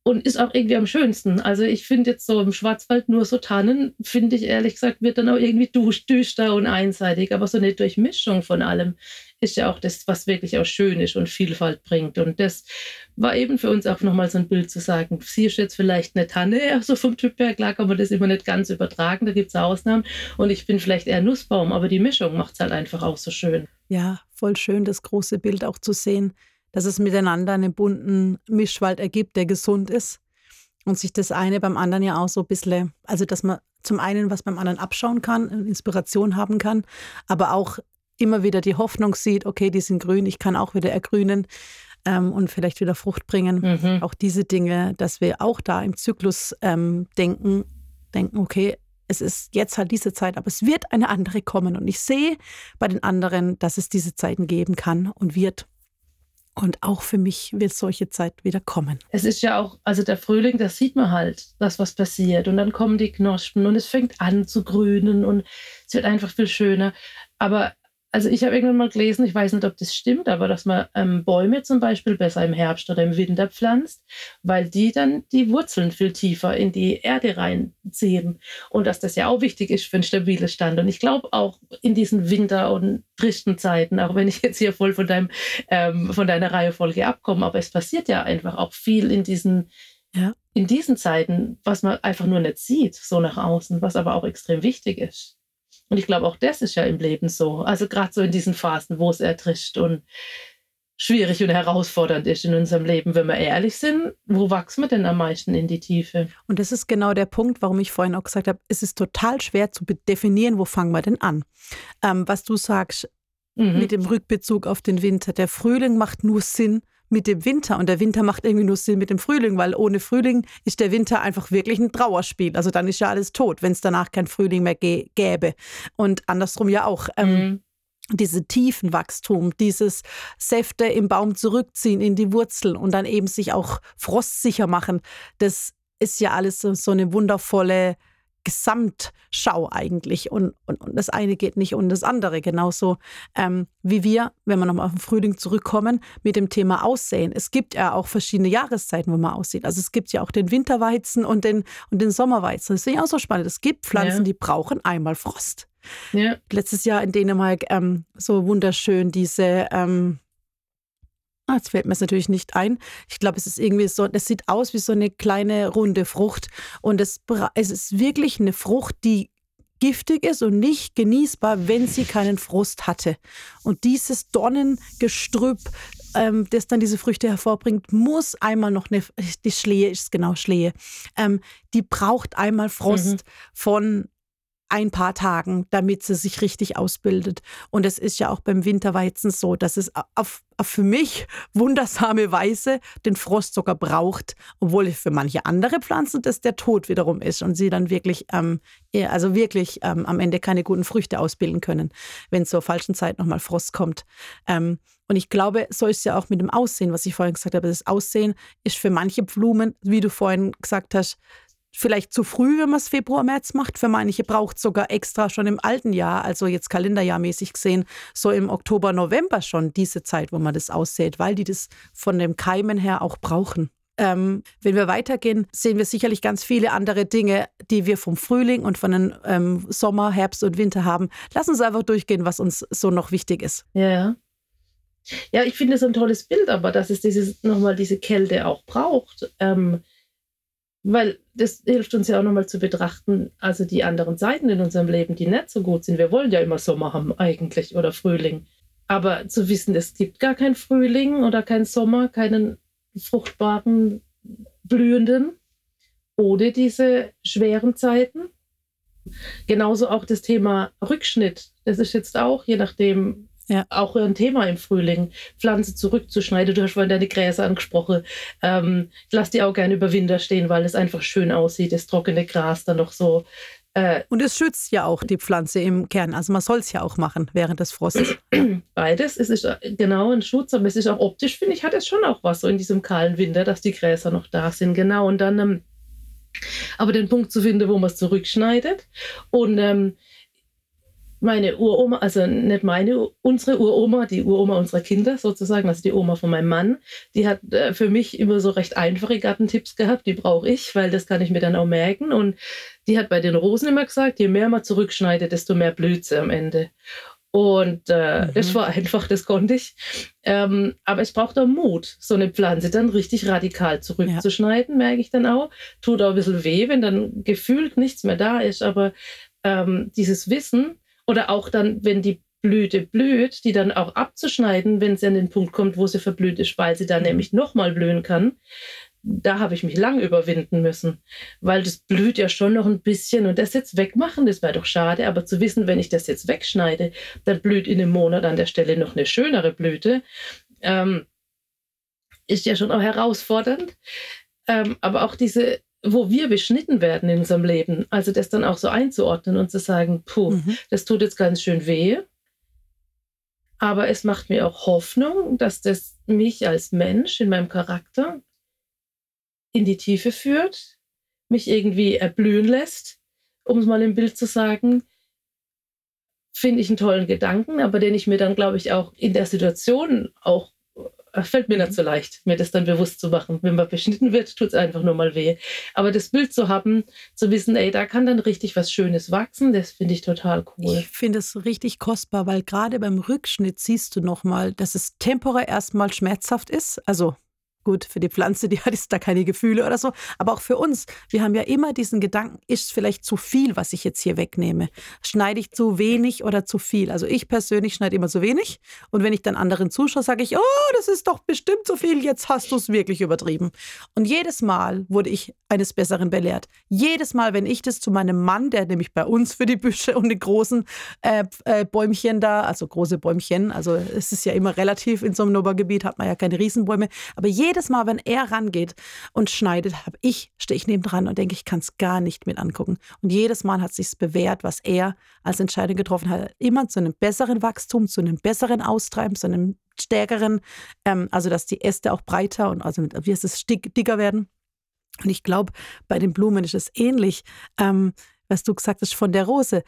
und ist auch irgendwie am schönsten. Also ich finde jetzt so im Schwarzwald nur so Tannen, finde ich ehrlich gesagt, wird dann auch irgendwie düster und einseitig. Aber so eine Durchmischung von allem ist ja auch das, was wirklich auch schön ist und Vielfalt bringt. Und das war eben für uns auch nochmal so ein Bild zu sagen, sie ist jetzt vielleicht eine Tanne, also vom Typ her, klar kann man das immer nicht ganz übertragen, da gibt es Ausnahmen. Und ich bin vielleicht eher Nussbaum, aber die Mischung macht es halt einfach auch so schön. Ja, voll schön, das große Bild auch zu sehen dass es miteinander einen bunten Mischwald ergibt, der gesund ist. Und sich das eine beim anderen ja auch so ein bisschen, also dass man zum einen was beim anderen abschauen kann, Inspiration haben kann, aber auch immer wieder die Hoffnung sieht, okay, die sind grün, ich kann auch wieder ergrünen ähm, und vielleicht wieder Frucht bringen. Mhm. Auch diese Dinge, dass wir auch da im Zyklus ähm, denken, denken, okay, es ist jetzt halt diese Zeit, aber es wird eine andere kommen. Und ich sehe bei den anderen, dass es diese Zeiten geben kann und wird. Und auch für mich wird solche Zeit wieder kommen. Es ist ja auch, also der Frühling, das sieht man halt, das was passiert. Und dann kommen die Knospen und es fängt an zu grünen und es wird einfach viel schöner. Aber also ich habe irgendwann mal gelesen, ich weiß nicht, ob das stimmt, aber dass man ähm, Bäume zum Beispiel besser im Herbst oder im Winter pflanzt, weil die dann die Wurzeln viel tiefer in die Erde reinziehen. Und dass das ja auch wichtig ist für einen stabilen Stand. Und ich glaube auch in diesen Winter- und tristen Zeiten, auch wenn ich jetzt hier voll von, deinem, ähm, von deiner Reihefolge abkomme, aber es passiert ja einfach auch viel in diesen, ja. in diesen Zeiten, was man einfach nur nicht sieht, so nach außen, was aber auch extrem wichtig ist. Und ich glaube, auch das ist ja im Leben so. Also gerade so in diesen Phasen, wo es ertrischt und schwierig und herausfordernd ist in unserem Leben, wenn wir ehrlich sind, wo wachsen wir denn am meisten in die Tiefe? Und das ist genau der Punkt, warum ich vorhin auch gesagt habe, es ist total schwer zu definieren, wo fangen wir denn an. Ähm, was du sagst mhm. mit dem Rückbezug auf den Winter, der Frühling macht nur Sinn, mit dem Winter. Und der Winter macht irgendwie nur Sinn mit dem Frühling, weil ohne Frühling ist der Winter einfach wirklich ein Trauerspiel. Also dann ist ja alles tot, wenn es danach kein Frühling mehr gäbe. Und andersrum ja auch. Ähm, mhm diese tiefen Wachstum, dieses Säfte im Baum zurückziehen in die Wurzeln und dann eben sich auch frostsicher machen, das ist ja alles so eine wundervolle Gesamtschau eigentlich. Und, und, und, das eine geht nicht und das andere. Genauso ähm, wie wir, wenn wir nochmal auf den Frühling zurückkommen, mit dem Thema Aussehen. Es gibt ja auch verschiedene Jahreszeiten, wo man aussieht. Also es gibt ja auch den Winterweizen und den, und den Sommerweizen. Das finde ich auch so spannend. Es gibt Pflanzen, ja. die brauchen einmal Frost. Ja. Letztes Jahr in Dänemark ähm, so wunderschön diese ähm, Ah, jetzt fällt mir es natürlich nicht ein. Ich glaube, es ist irgendwie so, es sieht aus wie so eine kleine runde Frucht. Und es, es ist wirklich eine Frucht, die giftig ist und nicht genießbar, wenn sie keinen Frust hatte. Und dieses Dornengestrüpp, ähm, das dann diese Früchte hervorbringt, muss einmal noch eine, die Schlehe ist genau Schlehe, ähm, die braucht einmal Frost mhm. von ein paar Tagen, damit sie sich richtig ausbildet. Und es ist ja auch beim Winterweizen so, dass es auf, auf für mich wundersame Weise den Frost sogar braucht, obwohl für manche andere Pflanzen das der Tod wiederum ist und sie dann wirklich, ähm, also wirklich ähm, am Ende keine guten Früchte ausbilden können, wenn zur falschen Zeit nochmal Frost kommt. Ähm, und ich glaube, so ist es ja auch mit dem Aussehen, was ich vorhin gesagt habe. Das Aussehen ist für manche Blumen, wie du vorhin gesagt hast, vielleicht zu früh, wenn man es Februar, März macht. Für manche braucht es sogar extra schon im alten Jahr, also jetzt kalenderjahrmäßig gesehen, so im Oktober, November schon diese Zeit, wo man das aussät, weil die das von dem Keimen her auch brauchen. Ähm, wenn wir weitergehen, sehen wir sicherlich ganz viele andere Dinge, die wir vom Frühling und von den ähm, Sommer, Herbst und Winter haben. Lass uns einfach durchgehen, was uns so noch wichtig ist. Ja. Ja, ich finde es ein tolles Bild, aber dass es dieses, nochmal diese Kälte auch braucht. Ähm, weil das hilft uns ja auch nochmal zu betrachten, also die anderen Seiten in unserem Leben, die nicht so gut sind. Wir wollen ja immer Sommer haben eigentlich oder Frühling. Aber zu wissen, es gibt gar keinen Frühling oder keinen Sommer, keinen fruchtbaren, blühenden, ohne diese schweren Zeiten. Genauso auch das Thema Rückschnitt. Das ist jetzt auch, je nachdem, ja. Auch ein Thema im Frühling, Pflanze zurückzuschneiden. Du hast vorhin deine Gräser angesprochen. Ähm, ich lasse die auch gerne über Winter stehen, weil es einfach schön aussieht, das trockene Gras dann noch so Äh, und es schützt ja auch die Pflanze im Kern. Also man soll es ja auch machen während des Frostes. Beides. Es ist genau ein Schutz, aber es ist auch optisch, finde ich, hat es schon auch was so in diesem kahlen Winter, dass die Gräser noch da sind. Genau. Und dann ähm, aber den Punkt zu finden, wo man es zurückschneidet. Und ähm, meine Uroma, also nicht meine, unsere Uroma, die Uroma unserer Kinder sozusagen, also die Oma von meinem Mann, die hat äh, für mich immer so recht einfache Gartentipps gehabt, die brauche ich, weil das kann ich mir dann auch merken. Und die hat bei den Rosen immer gesagt, je mehr man zurückschneidet, desto mehr blüht sie am Ende. Und äh, mhm. das war einfach, das konnte ich. Ähm, aber es braucht auch Mut, so eine Pflanze dann richtig radikal zurückzuschneiden, ja. merke ich dann auch. Tut auch ein bisschen weh, wenn dann gefühlt nichts mehr da ist. Aber ähm, dieses Wissen oder auch dann, wenn die Blüte blüht, die dann auch abzuschneiden, wenn sie an den Punkt kommt, wo sie verblüht ist, weil sie dann nämlich nochmal blühen kann, da habe ich mich lang überwinden müssen, weil das blüht ja schon noch ein bisschen und das jetzt wegmachen, das wäre doch schade, aber zu wissen, wenn ich das jetzt wegschneide, dann blüht in einem Monat an der Stelle noch eine schönere Blüte, ähm, ist ja schon auch herausfordernd. Ähm, aber auch diese, wo wir beschnitten werden in unserem Leben, also das dann auch so einzuordnen und zu sagen, puh, mhm. das tut jetzt ganz schön weh, aber es macht mir auch Hoffnung, dass das mich als Mensch in meinem Charakter in die Tiefe führt, mich irgendwie erblühen lässt, um es mal im Bild zu sagen, finde ich einen tollen Gedanken, aber den ich mir dann, glaube ich, auch in der Situation auch fällt mir nicht mhm. so leicht, mir das dann bewusst zu machen. Wenn man beschnitten wird, tut es einfach nur mal weh. Aber das Bild zu haben, zu wissen, ey, da kann dann richtig was Schönes wachsen, das finde ich total cool. Ich finde es richtig kostbar, weil gerade beim Rückschnitt siehst du nochmal, dass es temporär erstmal schmerzhaft ist. Also Gut, für die Pflanze, die hat jetzt da keine Gefühle oder so. Aber auch für uns, wir haben ja immer diesen Gedanken, ist vielleicht zu viel, was ich jetzt hier wegnehme? Schneide ich zu wenig oder zu viel? Also ich persönlich schneide immer zu wenig. Und wenn ich dann anderen zuschaue, sage ich, oh, das ist doch bestimmt zu viel, jetzt hast du es wirklich übertrieben. Und jedes Mal wurde ich eines Besseren belehrt. Jedes Mal, wenn ich das zu meinem Mann, der nämlich bei uns für die Büsche und die großen äh, äh, Bäumchen da, also große Bäumchen, also es ist ja immer relativ in so einem Nobergebiet, hat man ja keine Riesenbäume, aber jedes jedes Mal, wenn er rangeht und schneidet, habe ich, stehe ich neben dran und denke, ich kann es gar nicht mit angucken. Und jedes Mal hat sich bewährt, was er als Entscheidung getroffen hat. Immer zu einem besseren Wachstum, zu einem besseren Austreiben, zu einem stärkeren, ähm, also dass die Äste auch breiter und also wie heißt es, dicker werden. Und ich glaube, bei den Blumen ist es ähnlich, ähm, was du gesagt hast von der Rose.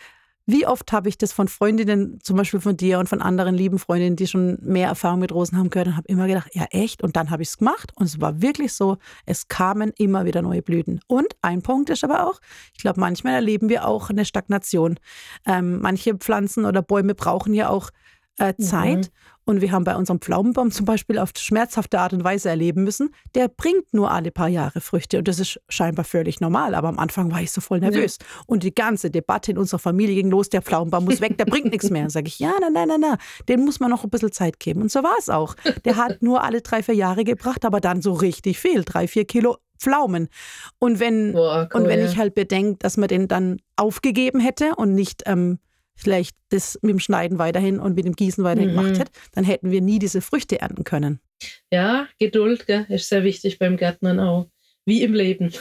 Wie oft habe ich das von Freundinnen, zum Beispiel von dir und von anderen lieben Freundinnen, die schon mehr Erfahrung mit Rosen haben gehört und habe immer gedacht, ja echt? Und dann habe ich es gemacht und es war wirklich so, es kamen immer wieder neue Blüten. Und ein Punkt ist aber auch, ich glaube, manchmal erleben wir auch eine Stagnation. Ähm, manche Pflanzen oder Bäume brauchen ja auch äh, Zeit. Mhm. Und wir haben bei unserem Pflaumenbaum zum Beispiel auf schmerzhafte Art und Weise erleben müssen, der bringt nur alle paar Jahre Früchte. Und das ist scheinbar völlig normal. Aber am Anfang war ich so voll nervös. Ja. Und die ganze Debatte in unserer Familie ging los, der Pflaumenbaum muss weg, der bringt nichts mehr. Sage ich, ja, nein, nein, nein, nein, dem muss man noch ein bisschen Zeit geben. Und so war es auch. Der hat nur alle drei, vier Jahre gebracht, aber dann so richtig viel, drei, vier Kilo Pflaumen. Und wenn, Boah, cool, und wenn ich halt bedenke, dass man den dann aufgegeben hätte und nicht ähm, vielleicht das mit dem Schneiden weiterhin und mit dem Gießen weiterhin mhm. gemacht hätte, dann hätten wir nie diese Früchte ernten können. Ja, Geduld gell, ist sehr wichtig beim Gärtnern auch. Wie im Leben.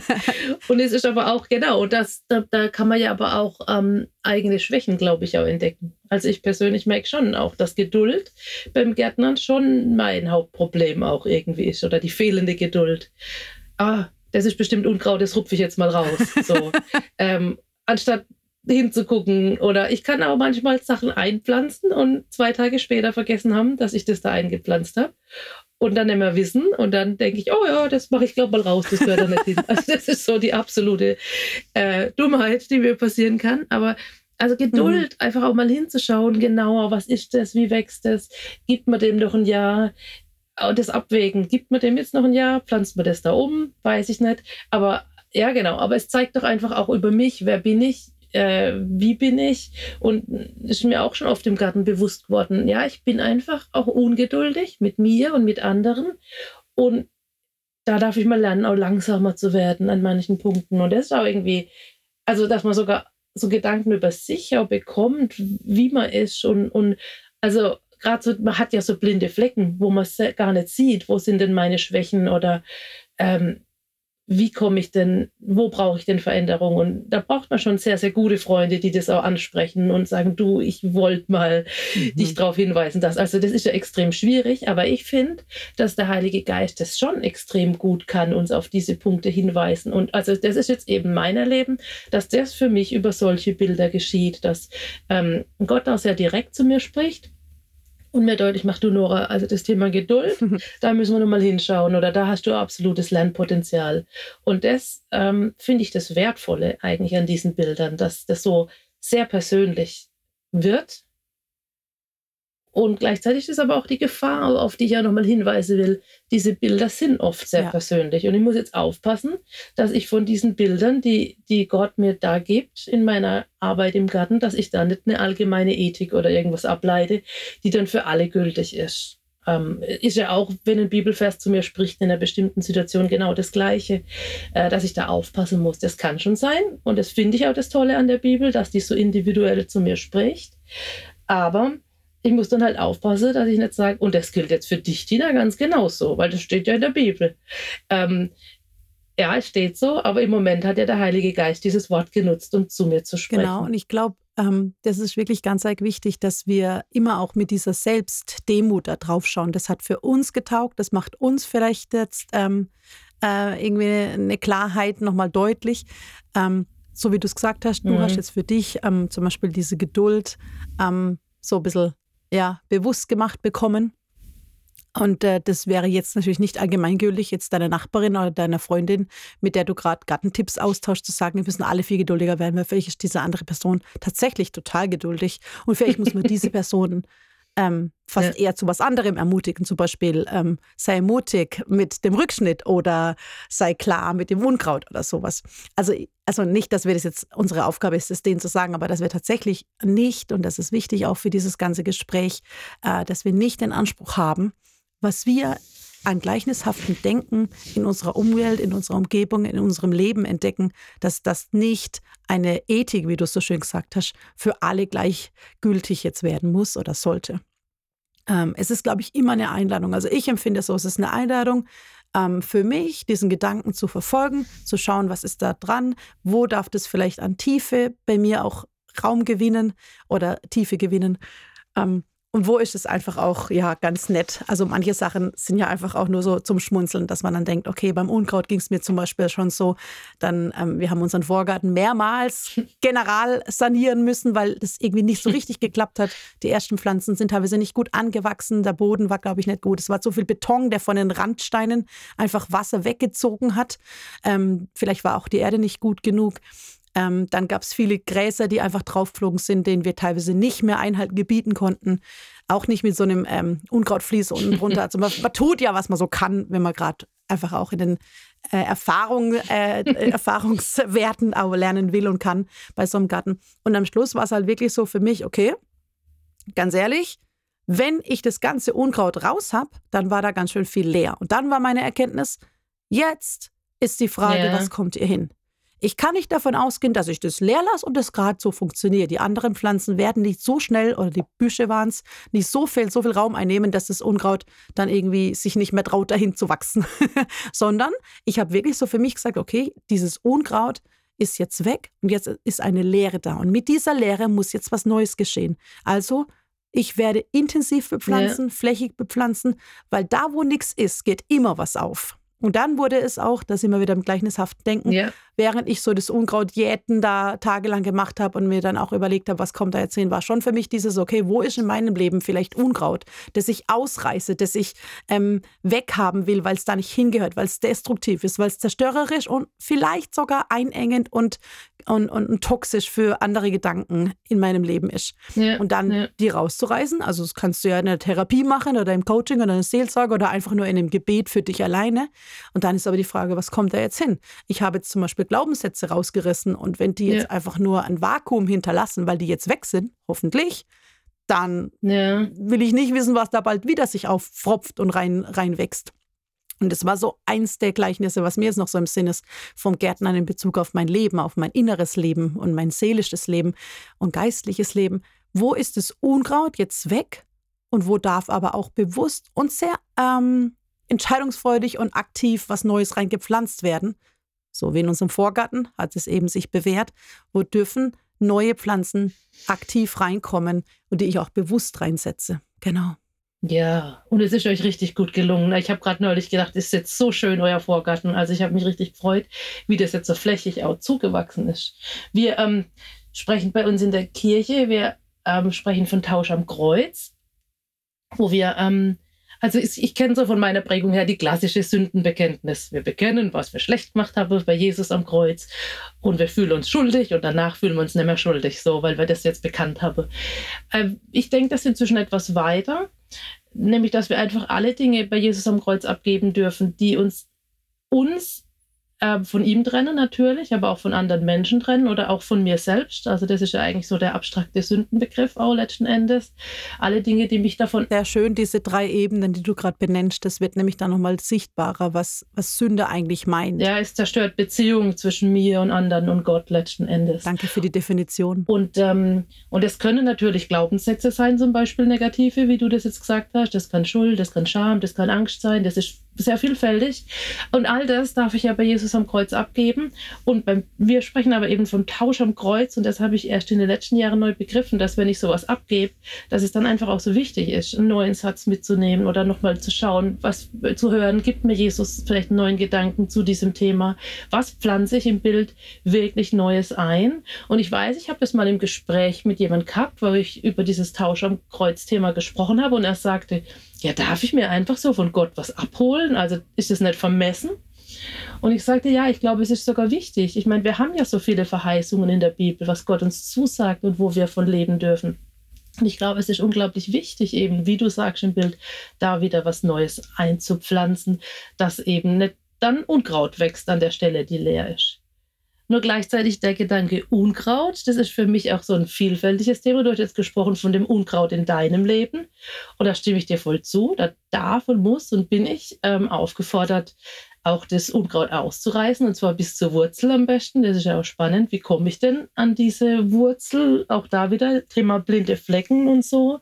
und es ist aber auch, genau, das, da, da kann man ja aber auch ähm, eigene Schwächen, glaube ich, auch entdecken. Also ich persönlich merke schon auch, dass Geduld beim Gärtnern schon mein Hauptproblem auch irgendwie ist oder die fehlende Geduld. Ah, das ist bestimmt Unkraut, das rupfe ich jetzt mal raus. So. ähm, anstatt hinzugucken. Oder ich kann auch manchmal Sachen einpflanzen und zwei Tage später vergessen haben, dass ich das da eingepflanzt habe. Und dann immer wissen und dann denke ich, oh ja, das mache ich glaube mal raus, das gehört da nicht hin. Also das ist so die absolute äh, Dummheit, die mir passieren kann. Aber also Geduld, mhm. einfach auch mal hinzuschauen, genauer, was ist das, wie wächst das, gibt man dem noch ein Jahr, und das Abwägen, gibt man dem jetzt noch ein Jahr, pflanzt man das da um, weiß ich nicht. Aber ja, genau, aber es zeigt doch einfach auch über mich, wer bin ich, äh, wie bin ich? Und ist mir auch schon oft im Garten bewusst geworden, ja, ich bin einfach auch ungeduldig mit mir und mit anderen. Und da darf ich mal lernen, auch langsamer zu werden an manchen Punkten. Und das ist auch irgendwie, also dass man sogar so Gedanken über sich auch bekommt, wie man ist und, und also gerade so, man hat ja so blinde Flecken, wo man es gar nicht sieht, wo sind denn meine Schwächen oder ähm, wie komme ich denn, wo brauche ich denn Veränderung? Und da braucht man schon sehr, sehr gute Freunde, die das auch ansprechen und sagen, du, ich wollte mal mhm. dich darauf hinweisen, dass, also das ist ja extrem schwierig, aber ich finde, dass der Heilige Geist das schon extrem gut kann, uns auf diese Punkte hinweisen. Und also das ist jetzt eben mein Erleben, dass das für mich über solche Bilder geschieht, dass ähm, Gott auch sehr direkt zu mir spricht und mir deutlich macht, du Nora, also das Thema Geduld, da müssen wir nochmal hinschauen oder da hast du absolutes Lernpotenzial. Und das ähm, finde ich das Wertvolle eigentlich an diesen Bildern, dass das so sehr persönlich wird und gleichzeitig ist aber auch die Gefahr, auf die ich ja nochmal hinweisen will, diese Bilder sind oft sehr ja. persönlich. Und ich muss jetzt aufpassen, dass ich von diesen Bildern, die, die Gott mir da gibt in meiner Arbeit im Garten, dass ich da nicht eine allgemeine Ethik oder irgendwas ableite, die dann für alle gültig ist. Ähm, ist ja auch, wenn ein Bibelvers zu mir spricht, in einer bestimmten Situation genau das Gleiche, äh, dass ich da aufpassen muss. Das kann schon sein. Und das finde ich auch das Tolle an der Bibel, dass die so individuell zu mir spricht. Aber ich muss dann halt aufpassen, dass ich nicht sage, und das gilt jetzt für dich, Tina, ganz genauso, weil das steht ja in der Bibel. Ähm, ja, es steht so, aber im Moment hat ja der Heilige Geist dieses Wort genutzt, um zu mir zu sprechen. Genau, und ich glaube, ähm, das ist wirklich ganz wichtig, dass wir immer auch mit dieser Selbstdemut da drauf schauen. Das hat für uns getaugt, das macht uns vielleicht jetzt ähm, äh, irgendwie eine Klarheit nochmal deutlich. Ähm, so wie du es gesagt hast, du mhm. hast jetzt für dich ähm, zum Beispiel diese Geduld ähm, so ein bisschen ja, bewusst gemacht bekommen. Und äh, das wäre jetzt natürlich nicht allgemeingültig, jetzt deiner Nachbarin oder deiner Freundin, mit der du gerade Gartentipps austauschst, zu sagen, wir müssen alle viel geduldiger werden, weil vielleicht ist diese andere Person tatsächlich total geduldig. Und vielleicht muss man diese Person ähm, fast ja. eher zu was anderem ermutigen. Zum Beispiel ähm, sei mutig mit dem Rückschnitt oder sei klar mit dem Unkraut oder sowas. Also, also nicht, dass wir das jetzt unsere Aufgabe ist, es denen zu sagen, aber dass wir tatsächlich nicht, und das ist wichtig auch für dieses ganze Gespräch, äh, dass wir nicht den Anspruch haben, was wir an gleichnishaften Denken in unserer Umwelt, in unserer Umgebung, in unserem Leben entdecken, dass das nicht eine Ethik, wie du es so schön gesagt hast, für alle gleichgültig jetzt werden muss oder sollte. Ähm, es ist, glaube ich, immer eine Einladung. Also ich empfinde es so, es ist eine Einladung ähm, für mich, diesen Gedanken zu verfolgen, zu schauen, was ist da dran, wo darf das vielleicht an Tiefe bei mir auch Raum gewinnen oder Tiefe gewinnen. Ähm, und wo ist es einfach auch ja ganz nett. Also manche Sachen sind ja einfach auch nur so zum Schmunzeln, dass man dann denkt, okay, beim Unkraut ging es mir zum Beispiel schon so. Dann ähm, wir haben unseren Vorgarten mehrmals general sanieren müssen, weil das irgendwie nicht so richtig geklappt hat. Die ersten Pflanzen sind teilweise nicht gut angewachsen. Der Boden war, glaube ich, nicht gut. Es war so viel Beton, der von den Randsteinen einfach Wasser weggezogen hat. Ähm, vielleicht war auch die Erde nicht gut genug. Ähm, dann gab es viele Gräser, die einfach draufflogen sind, denen wir teilweise nicht mehr Einhalt gebieten konnten. Auch nicht mit so einem ähm, Unkrautvlies unten drunter. Also man, man, tut ja, was man so kann, wenn man gerade einfach auch in den äh, Erfahrung, äh, Erfahrungswerten auch lernen will und kann bei so einem Garten. Und am Schluss war es halt wirklich so für mich, okay, ganz ehrlich, wenn ich das ganze Unkraut raus habe, dann war da ganz schön viel leer. Und dann war meine Erkenntnis, jetzt ist die Frage, ja. was kommt ihr hin? Ich kann nicht davon ausgehen, dass ich das leer lasse und das gerade so funktioniert. Die anderen Pflanzen werden nicht so schnell, oder die Büsche waren es, nicht so viel, so viel Raum einnehmen, dass das Unkraut dann irgendwie sich nicht mehr traut, dahin zu wachsen. Sondern ich habe wirklich so für mich gesagt, okay, dieses Unkraut ist jetzt weg und jetzt ist eine Leere da. Und mit dieser Leere muss jetzt was Neues geschehen. Also ich werde intensiv bepflanzen, ja. flächig bepflanzen, weil da, wo nichts ist, geht immer was auf. Und dann wurde es auch, da sind wir wieder im gleichnishaften Denken, ja. während ich so das Unkrautjäten da tagelang gemacht habe und mir dann auch überlegt habe, was kommt da jetzt hin, war schon für mich dieses, okay, wo ist in meinem Leben vielleicht Unkraut, das ich ausreiße, das ich ähm, weghaben will, weil es da nicht hingehört, weil es destruktiv ist, weil es zerstörerisch und vielleicht sogar einengend und, und, und, und, toxisch für andere Gedanken in meinem Leben ist. Ja. Und dann ja. die rauszureißen, also das kannst du ja in der Therapie machen oder im Coaching oder in der Seelsorge oder einfach nur in einem Gebet für dich alleine. Und dann ist aber die Frage, was kommt da jetzt hin? Ich habe jetzt zum Beispiel Glaubenssätze rausgerissen und wenn die jetzt ja. einfach nur ein Vakuum hinterlassen, weil die jetzt weg sind, hoffentlich, dann ja. will ich nicht wissen, was da bald wieder sich auffropft und rein, reinwächst. Und das war so eins der Gleichnisse, was mir jetzt noch so im Sinn ist, vom Gärtnern in Bezug auf mein Leben, auf mein inneres Leben und mein seelisches Leben und geistliches Leben. Wo ist das Unkraut jetzt weg und wo darf aber auch bewusst und sehr ähm, entscheidungsfreudig und aktiv was Neues reingepflanzt werden, So wie in unserem Vorgarten hat es eben sich bewährt, wo dürfen neue Pflanzen aktiv reinkommen und die ich auch bewusst reinsetze. Genau. Ja, und es ist euch richtig gut gelungen. Ich habe gerade neulich gedacht, ist jetzt so schön euer Vorgarten. Also ich habe mich richtig gefreut, wie das jetzt so flächig auch zugewachsen ist. Wir ähm, sprechen bei uns in der Kirche, wir ähm, sprechen von Tausch am Kreuz, wo wir ähm, also ich, ich kenne so von meiner Prägung her die klassische Sündenbekenntnis. Wir bekennen, was wir schlecht gemacht haben bei Jesus am Kreuz und wir fühlen uns schuldig und danach fühlen wir uns nicht mehr schuldig, so, weil wir das jetzt bekannt haben. Ähm, ich denke das inzwischen etwas weiter, nämlich dass wir einfach alle Dinge bei Jesus am Kreuz abgeben dürfen, die uns uns äh, von ihm trennen natürlich, aber auch von anderen Menschen trennen oder auch von mir selbst. Also das ist ja eigentlich so der abstrakte Sündenbegriff auch letzten Endes. Alle Dinge, die mich davon... Sehr schön, diese drei Ebenen, die du gerade benennst, das wird nämlich dann nochmal sichtbarer, was, was Sünde eigentlich meint. Ja, es zerstört Beziehungen zwischen mir und anderen und Gott letzten Endes. Danke für die Definition. Und, ähm, und es können natürlich Glaubenssätze sein, zum Beispiel negative, wie du das jetzt gesagt hast. Das kann Schuld, das kann Scham, das kann Angst sein, das ist sehr vielfältig. Und all das darf ich ja bei Jesus am Kreuz abgeben. Und beim, wir sprechen aber eben vom Tausch am Kreuz. Und das habe ich erst in den letzten Jahren neu begriffen, dass wenn ich sowas abgebe, dass es dann einfach auch so wichtig ist, einen neuen Satz mitzunehmen oder nochmal zu schauen, was zu hören, gibt mir Jesus vielleicht einen neuen Gedanken zu diesem Thema. Was pflanze ich im Bild wirklich Neues ein? Und ich weiß, ich habe das mal im Gespräch mit jemandem gehabt, wo ich über dieses Tausch am Kreuz-Thema gesprochen habe. Und er sagte, ja, darf ich mir einfach so von Gott was abholen? Also ist es nicht vermessen? Und ich sagte, ja, ich glaube, es ist sogar wichtig. Ich meine, wir haben ja so viele Verheißungen in der Bibel, was Gott uns zusagt und wo wir von leben dürfen. Und ich glaube, es ist unglaublich wichtig, eben, wie du sagst im Bild, da wieder was Neues einzupflanzen, dass eben nicht dann Unkraut wächst an der Stelle, die leer ist. Nur gleichzeitig der Gedanke Unkraut, das ist für mich auch so ein vielfältiges Thema. Du hast jetzt gesprochen von dem Unkraut in deinem Leben. Und da stimme ich dir voll zu. Da darf und muss und bin ich ähm, aufgefordert, auch das Unkraut auszureißen und zwar bis zur Wurzel am besten. Das ist ja auch spannend. Wie komme ich denn an diese Wurzel? Auch da wieder Thema blinde Flecken und so.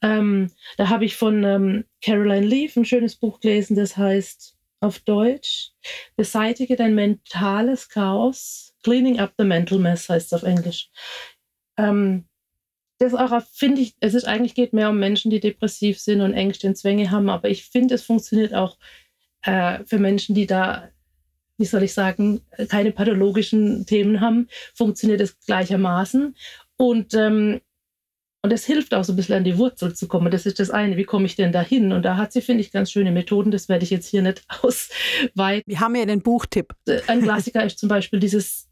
Ähm, da habe ich von ähm, Caroline Leaf ein schönes Buch gelesen, das heißt auf Deutsch. Beseitige dein mentales Chaos. Cleaning up the mental mess heißt es auf Englisch. Ähm, das auch finde ich, es ist eigentlich geht mehr um Menschen, die depressiv sind und Ängste und Zwänge haben, aber ich finde, es funktioniert auch äh, für Menschen, die da, wie soll ich sagen, keine pathologischen Themen haben, funktioniert es gleichermaßen. Und ähm, und es hilft auch so ein bisschen an die Wurzel zu kommen. Das ist das eine. Wie komme ich denn da hin? Und da hat sie, finde ich, ganz schöne Methoden. Das werde ich jetzt hier nicht ausweiten. Wir haben ja den Buchtipp. Äh, ein Klassiker ist zum Beispiel dieses,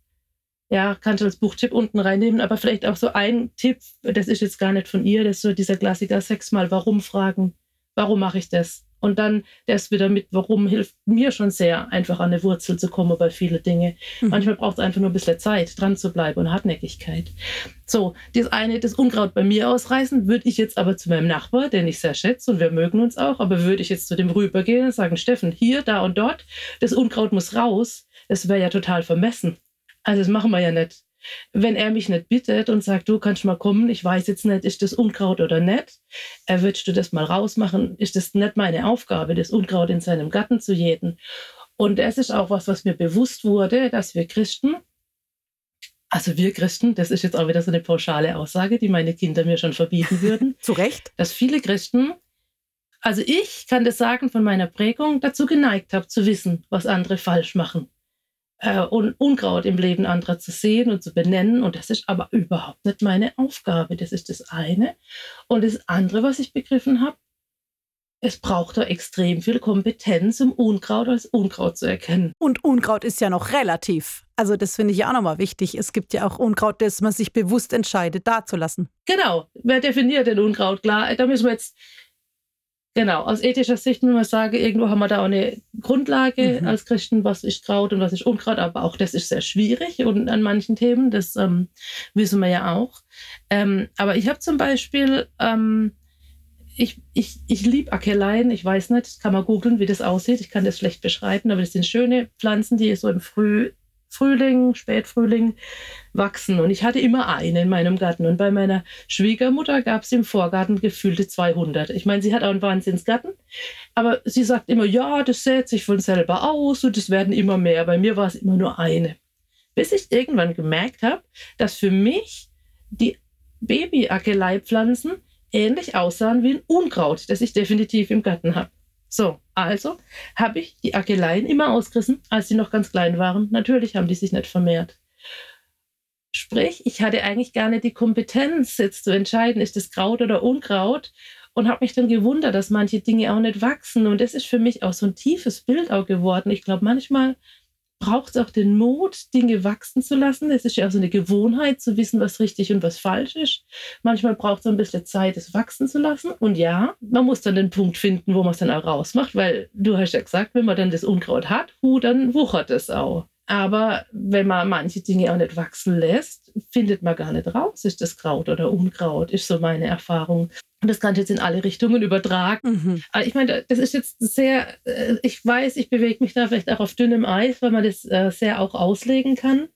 ja, kannst du als Buchtipp unten reinnehmen, aber vielleicht auch so ein Tipp, das ist jetzt gar nicht von ihr, das ist so dieser Klassiker, sechsmal warum fragen. Warum mache ich das? Und dann das wieder mit, warum hilft mir schon sehr, einfach an eine Wurzel zu kommen bei vielen Dingen. Mhm. Manchmal braucht es einfach nur ein bisschen Zeit, dran zu bleiben und Hartnäckigkeit. So, das eine, das Unkraut bei mir ausreißen, würde ich jetzt aber zu meinem Nachbar, den ich sehr schätze und wir mögen uns auch, aber würde ich jetzt zu dem rübergehen und sagen, Steffen, hier, da und dort, das Unkraut muss raus, das wäre ja total vermessen. Also das machen wir ja nicht wenn er mich nicht bittet und sagt, du kannst mal kommen, ich weiß jetzt nicht, ist das Unkraut oder nicht, äh, würdest du das mal rausmachen, ist das nicht meine Aufgabe, das Unkraut in seinem Garten zu jäten. Und das ist auch was, was mir bewusst wurde, dass wir Christen, also wir Christen, das ist jetzt auch wieder so eine pauschale Aussage, die meine Kinder mir schon verbieten würden. Zu Recht. Dass viele Christen, also ich kann das sagen von meiner Prägung, dazu geneigt habe zu wissen, was andere falsch machen äh, und Unkraut im Leben anderer zu sehen und zu benennen. Und das ist aber überhaupt nicht meine Aufgabe. Das ist das eine. Und das andere, was ich begriffen habe, es braucht da extrem viel Kompetenz, um Unkraut als Unkraut zu erkennen. Und Unkraut ist ja noch relativ. Also das finde ich ja auch nochmal wichtig. Es gibt ja auch Unkraut, das man sich bewusst entscheidet, dazulassen. Genau. Wer definiert denn Unkraut? Klar, da müssen wir jetzt Genau, aus ethischer Sicht muss man sagen, irgendwo haben wir da auch eine Grundlage mhm. als Christen, was ist Kraut und was ist Unkraut, aber auch das ist sehr schwierig und an manchen Themen, das ähm, wissen wir ja auch. Ähm, aber ich habe zum Beispiel, ähm, ich, ich, ich liebe Ackerlein, ich weiß nicht, kann man googeln, wie das aussieht, ich kann das schlecht beschreiben, aber das sind schöne Pflanzen, die so im Früh, Frühling, Spätfrühling wachsen. Und ich hatte immer eine in meinem Garten. Und bei meiner Schwiegermutter gab es im Vorgarten gefühlte 200. Ich meine, sie hat auch einen Wahnsinnsgarten. Aber sie sagt immer, ja, das sät sich von selber aus und es werden immer mehr. Bei mir war es immer nur eine. Bis ich irgendwann gemerkt habe, dass für mich die Baby-Ackerleipflanzen ähnlich aussahen wie ein Unkraut, das ich definitiv im Garten habe. So, also habe ich die Akeleien immer ausgerissen, als sie noch ganz klein waren. Natürlich haben die sich nicht vermehrt. Sprich, ich hatte eigentlich gar nicht die Kompetenz, jetzt zu entscheiden, ist das Kraut oder Unkraut. Und habe mich dann gewundert, dass manche Dinge auch nicht wachsen. Und das ist für mich auch so ein tiefes Bild auch geworden. Ich glaube, manchmal braucht es auch den Mut, Dinge wachsen zu lassen. Es ist ja auch so eine Gewohnheit, zu wissen, was richtig und was falsch ist. Manchmal braucht es ein bisschen Zeit, es wachsen zu lassen. Und ja, man muss dann den Punkt finden, wo man es dann auch rausmacht, weil du hast ja gesagt, wenn man dann das Unkraut hat, hu, dann wuchert es auch. Aber wenn man manche Dinge auch nicht wachsen lässt, findet man gar nicht raus, ist das Kraut oder Unkraut, ist so meine Erfahrung. Und das kann ich jetzt in alle Richtungen übertragen. Mhm. Aber ich meine, das ist jetzt sehr, äh, ich weiß, ich bewege mich da vielleicht auch auf dünnem Eis, weil man das äh, sehr auch auslegen kann.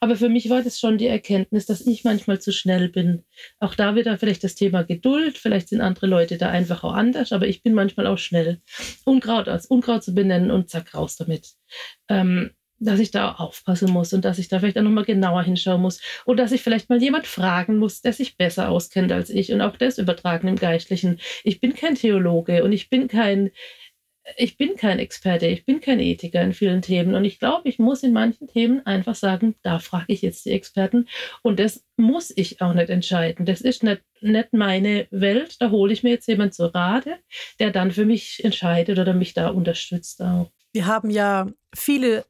Aber für mich war das schon die Erkenntnis, dass ich manchmal zu schnell bin. Auch da wieder vielleicht das Thema Geduld. Vielleicht sind andere Leute da einfach auch anders, aber ich bin manchmal auch schnell. Unkraut als Unkraut zu benennen und zack, raus damit. Ähm, dass ich da aufpassen muss und dass ich da vielleicht auch nochmal genauer hinschauen muss und dass ich vielleicht mal jemand fragen muss, der sich besser auskennt als ich und auch das übertragen im Geistlichen. Ich bin kein Theologe und ich bin kein, ich bin kein Experte, ich bin kein Ethiker in vielen Themen und ich glaube, ich muss in manchen Themen einfach sagen, da frage ich jetzt die Experten und das muss ich auch nicht entscheiden. Das ist nicht, nicht meine Welt, da hole ich mir jetzt jemand zur Rate, der dann für mich entscheidet oder mich da unterstützt auch. Wir haben ja viele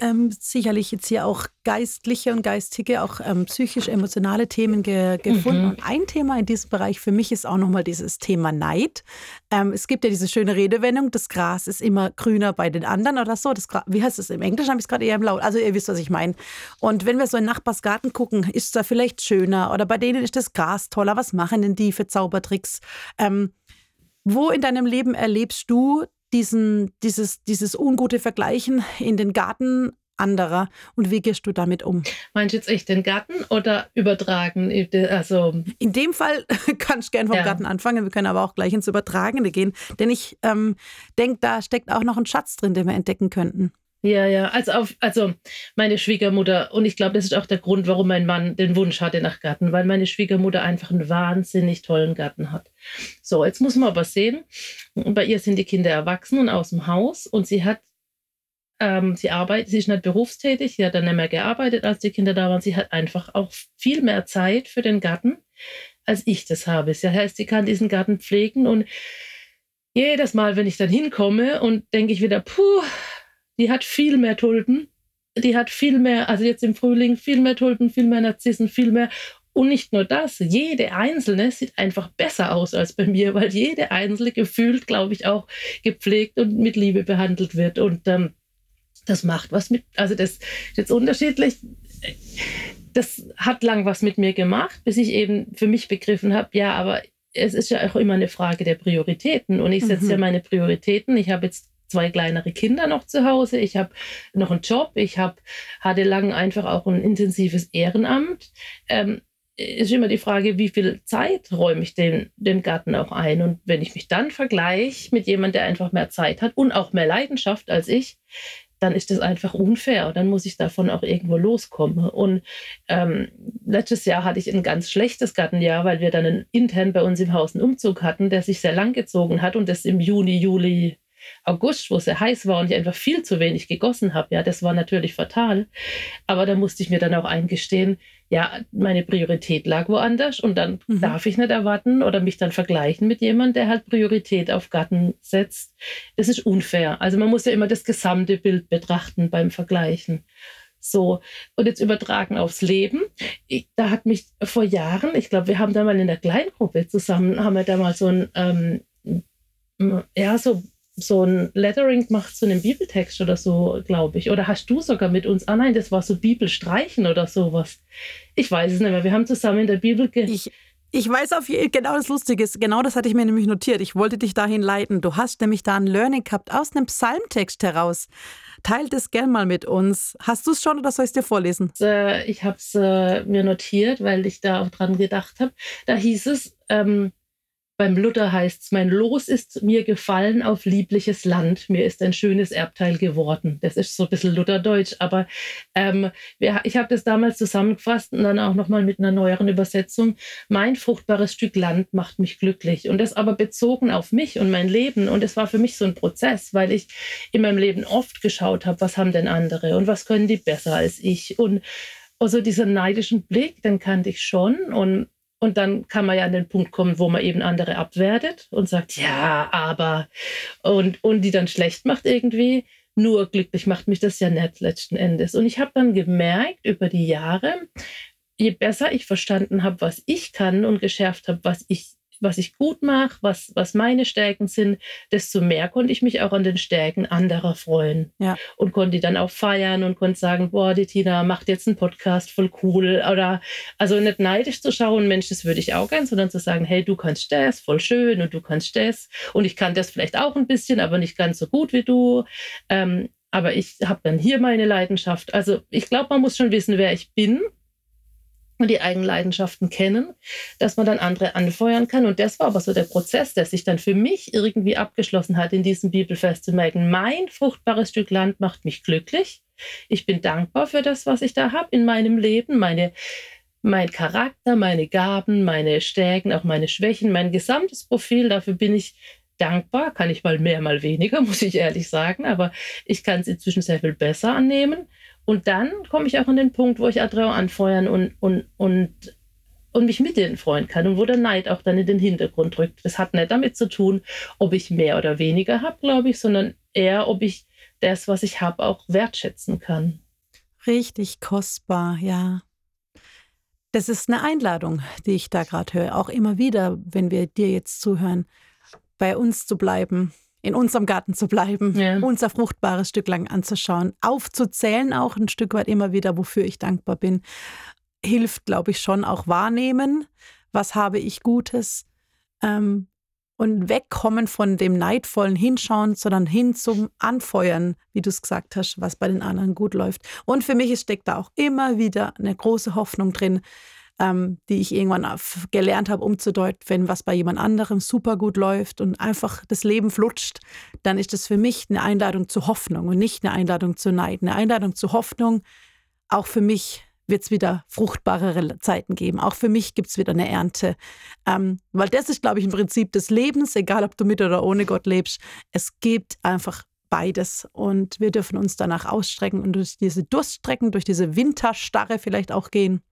ähm, sicherlich jetzt hier auch geistliche und geistige, auch ähm, psychisch-emotionale Themen ge gefunden. Mhm. Und ein Thema in diesem Bereich für mich ist auch nochmal dieses Thema Neid. Ähm, es gibt ja diese schöne Redewendung, das Gras ist immer grüner bei den anderen oder so. Das wie heißt es im Englischen? Habe ich es gerade eher im Laut. Also ihr wisst, was ich meine. Und wenn wir so in Nachbarsgarten gucken, ist es da vielleicht schöner oder bei denen ist das Gras toller. Was machen denn die für Zaubertricks? Ähm, wo in deinem Leben erlebst du diesen, dieses, dieses ungute Vergleichen in den Garten anderer und wie gehst du damit um? Meinst du jetzt echt den Garten oder übertragen? Also in dem Fall kannst du gerne vom ja. Garten anfangen, wir können aber auch gleich ins Übertragene gehen, denn ich ähm, denke, da steckt auch noch ein Schatz drin, den wir entdecken könnten. Ja, ja, also, auf, also meine Schwiegermutter, und ich glaube, das ist auch der Grund, warum mein Mann den Wunsch hatte nach Garten, weil meine Schwiegermutter einfach einen wahnsinnig tollen Garten hat. So, jetzt muss man aber sehen, bei ihr sind die Kinder erwachsen und aus dem Haus und sie hat, ähm, sie arbeitet, sie ist nicht berufstätig, sie hat dann nicht mehr gearbeitet, als die Kinder da waren. Sie hat einfach auch viel mehr Zeit für den Garten, als ich das habe. Das heißt, sie kann diesen Garten pflegen und jedes Mal, wenn ich dann hinkomme und denke ich wieder, puh, die hat viel mehr Tulpen. Die hat viel mehr, also jetzt im Frühling, viel mehr Tulpen, viel mehr Narzissen, viel mehr. Und nicht nur das, jede einzelne sieht einfach besser aus als bei mir, weil jede einzelne gefühlt, glaube ich, auch gepflegt und mit Liebe behandelt wird. Und ähm, das macht was mit, also das ist jetzt unterschiedlich. Das hat lang was mit mir gemacht, bis ich eben für mich begriffen habe, ja, aber es ist ja auch immer eine Frage der Prioritäten. Und ich setze mhm. ja meine Prioritäten. Ich habe jetzt zwei kleinere Kinder noch zu Hause. Ich habe noch einen Job. Ich hab, hatte lang einfach auch ein intensives Ehrenamt. Ähm, ist immer die Frage, wie viel Zeit räume ich den, den Garten auch ein? Und wenn ich mich dann vergleiche mit jemandem, der einfach mehr Zeit hat und auch mehr Leidenschaft als ich, dann ist das einfach unfair. Dann muss ich davon auch irgendwo loskommen. Und ähm, letztes Jahr hatte ich ein ganz schlechtes Gartenjahr, weil wir dann intern bei uns im Haus einen Umzug hatten, der sich sehr lang gezogen hat und das im Juni, Juli August, wo es sehr heiß war und ich einfach viel zu wenig gegossen habe, ja, das war natürlich fatal. Aber da musste ich mir dann auch eingestehen, ja, meine Priorität lag woanders und dann mhm. darf ich nicht erwarten oder mich dann vergleichen mit jemandem, der halt Priorität auf Garten setzt. Das ist unfair. Also man muss ja immer das gesamte Bild betrachten beim Vergleichen. So, und jetzt übertragen aufs Leben. Ich, da hat mich vor Jahren, ich glaube, wir haben da mal in der Kleingruppe zusammen, haben wir da mal so ein, ähm, ja, so so ein Lettering gemacht zu einem Bibeltext oder so, glaube ich. Oder hast du sogar mit uns? Ah nein, das war so Bibelstreichen oder sowas. Ich weiß es nicht mehr. Wir haben zusammen in der Bibel ge ich, Ich weiß auf jeden genau das Lustige ist, genau das hatte ich mir nämlich notiert. Ich wollte dich dahin leiten. Du hast nämlich da ein Learning gehabt aus einem Psalmtext heraus. Teil das gern mal mit uns. Hast du es schon oder soll ich es dir vorlesen? Äh, ich habe es äh, mir notiert, weil ich da auch dran gedacht habe. Da hieß es, ähm, beim Luther heißt es, mein Los ist mir gefallen auf liebliches Land. Mir ist ein schönes Erbteil geworden. Das ist so ein bisschen Lutherdeutsch, aber ähm, ich habe das damals zusammengefasst und dann auch nochmal mit einer neueren Übersetzung. Mein fruchtbares Stück Land macht mich glücklich. Und das aber bezogen auf mich und mein Leben. Und es war für mich so ein Prozess, weil ich in meinem Leben oft geschaut habe, was haben denn andere und was können die besser als ich. Und also diesen neidischen Blick, den kannte ich schon. Und und dann kann man ja an den Punkt kommen, wo man eben andere abwertet und sagt, ja, aber, und, und die dann schlecht macht irgendwie. Nur glücklich macht mich das ja nett letzten Endes. Und ich habe dann gemerkt über die Jahre, je besser ich verstanden habe, was ich kann und geschärft habe, was ich was ich gut mache, was, was meine Stärken sind, desto mehr konnte ich mich auch an den Stärken anderer freuen. Ja. Und konnte die dann auch feiern und konnte sagen, boah, die Tina macht jetzt einen Podcast, voll cool. Oder also nicht neidisch zu schauen, Mensch, das würde ich auch gern, sondern zu sagen, hey, du kannst das, voll schön und du kannst das. Und ich kann das vielleicht auch ein bisschen, aber nicht ganz so gut wie du. Ähm, aber ich habe dann hier meine Leidenschaft. Also ich glaube, man muss schon wissen, wer ich bin und die eigenen Leidenschaften kennen, dass man dann andere anfeuern kann. Und das war aber so der Prozess, der sich dann für mich irgendwie abgeschlossen hat, in diesem Bibelfest zu merken, mein fruchtbares Stück Land macht mich glücklich. Ich bin dankbar für das, was ich da habe in meinem Leben, meine, mein Charakter, meine Gaben, meine Stärken, auch meine Schwächen, mein gesamtes Profil. Dafür bin ich dankbar. Kann ich mal mehr, mal weniger, muss ich ehrlich sagen. Aber ich kann es inzwischen sehr viel besser annehmen. Und dann komme ich auch an den Punkt, wo ich Adreo anfeuern und, und, und, und mich mit denen freuen kann und wo der Neid auch dann in den Hintergrund rückt. Das hat nicht damit zu tun, ob ich mehr oder weniger habe, glaube ich, sondern eher, ob ich das, was ich habe, auch wertschätzen kann. Richtig kostbar, ja. Das ist eine Einladung, die ich da gerade höre. Auch immer wieder, wenn wir dir jetzt zuhören, bei uns zu bleiben, in unserem Garten zu bleiben, ja. unser fruchtbares Stück lang anzuschauen, aufzuzählen auch ein Stück weit immer wieder, wofür ich dankbar bin, hilft, glaube ich, schon auch wahrnehmen, was habe ich Gutes ähm, und wegkommen von dem neidvollen Hinschauen, sondern hin zum Anfeuern, wie du es gesagt hast, was bei den anderen gut läuft. Und für mich steckt da auch immer wieder eine große Hoffnung drin, ähm, die ich irgendwann gelernt habe, umzudeuten, wenn was bei jemand anderem super gut läuft und einfach das Leben flutscht, dann ist das für mich eine Einladung zur Hoffnung und nicht eine Einladung zu Neid. Eine Einladung zur Hoffnung, auch für mich wird es wieder fruchtbarere Zeiten geben. Auch für mich gibt es wieder eine Ernte. Ähm, weil das ist, glaube ich, ein Prinzip des Lebens, egal ob du mit oder ohne Gott lebst. Es gibt einfach beides. Und wir dürfen uns danach ausstrecken und durch diese Durststrecken, durch diese Winterstarre vielleicht auch gehen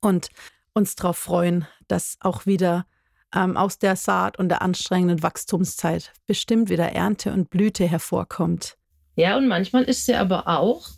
und uns darauf freuen, dass auch wieder ähm, aus der Saat und der anstrengenden Wachstumszeit bestimmt wieder Ernte und Blüte hervorkommt. Ja, und manchmal ist sie aber auch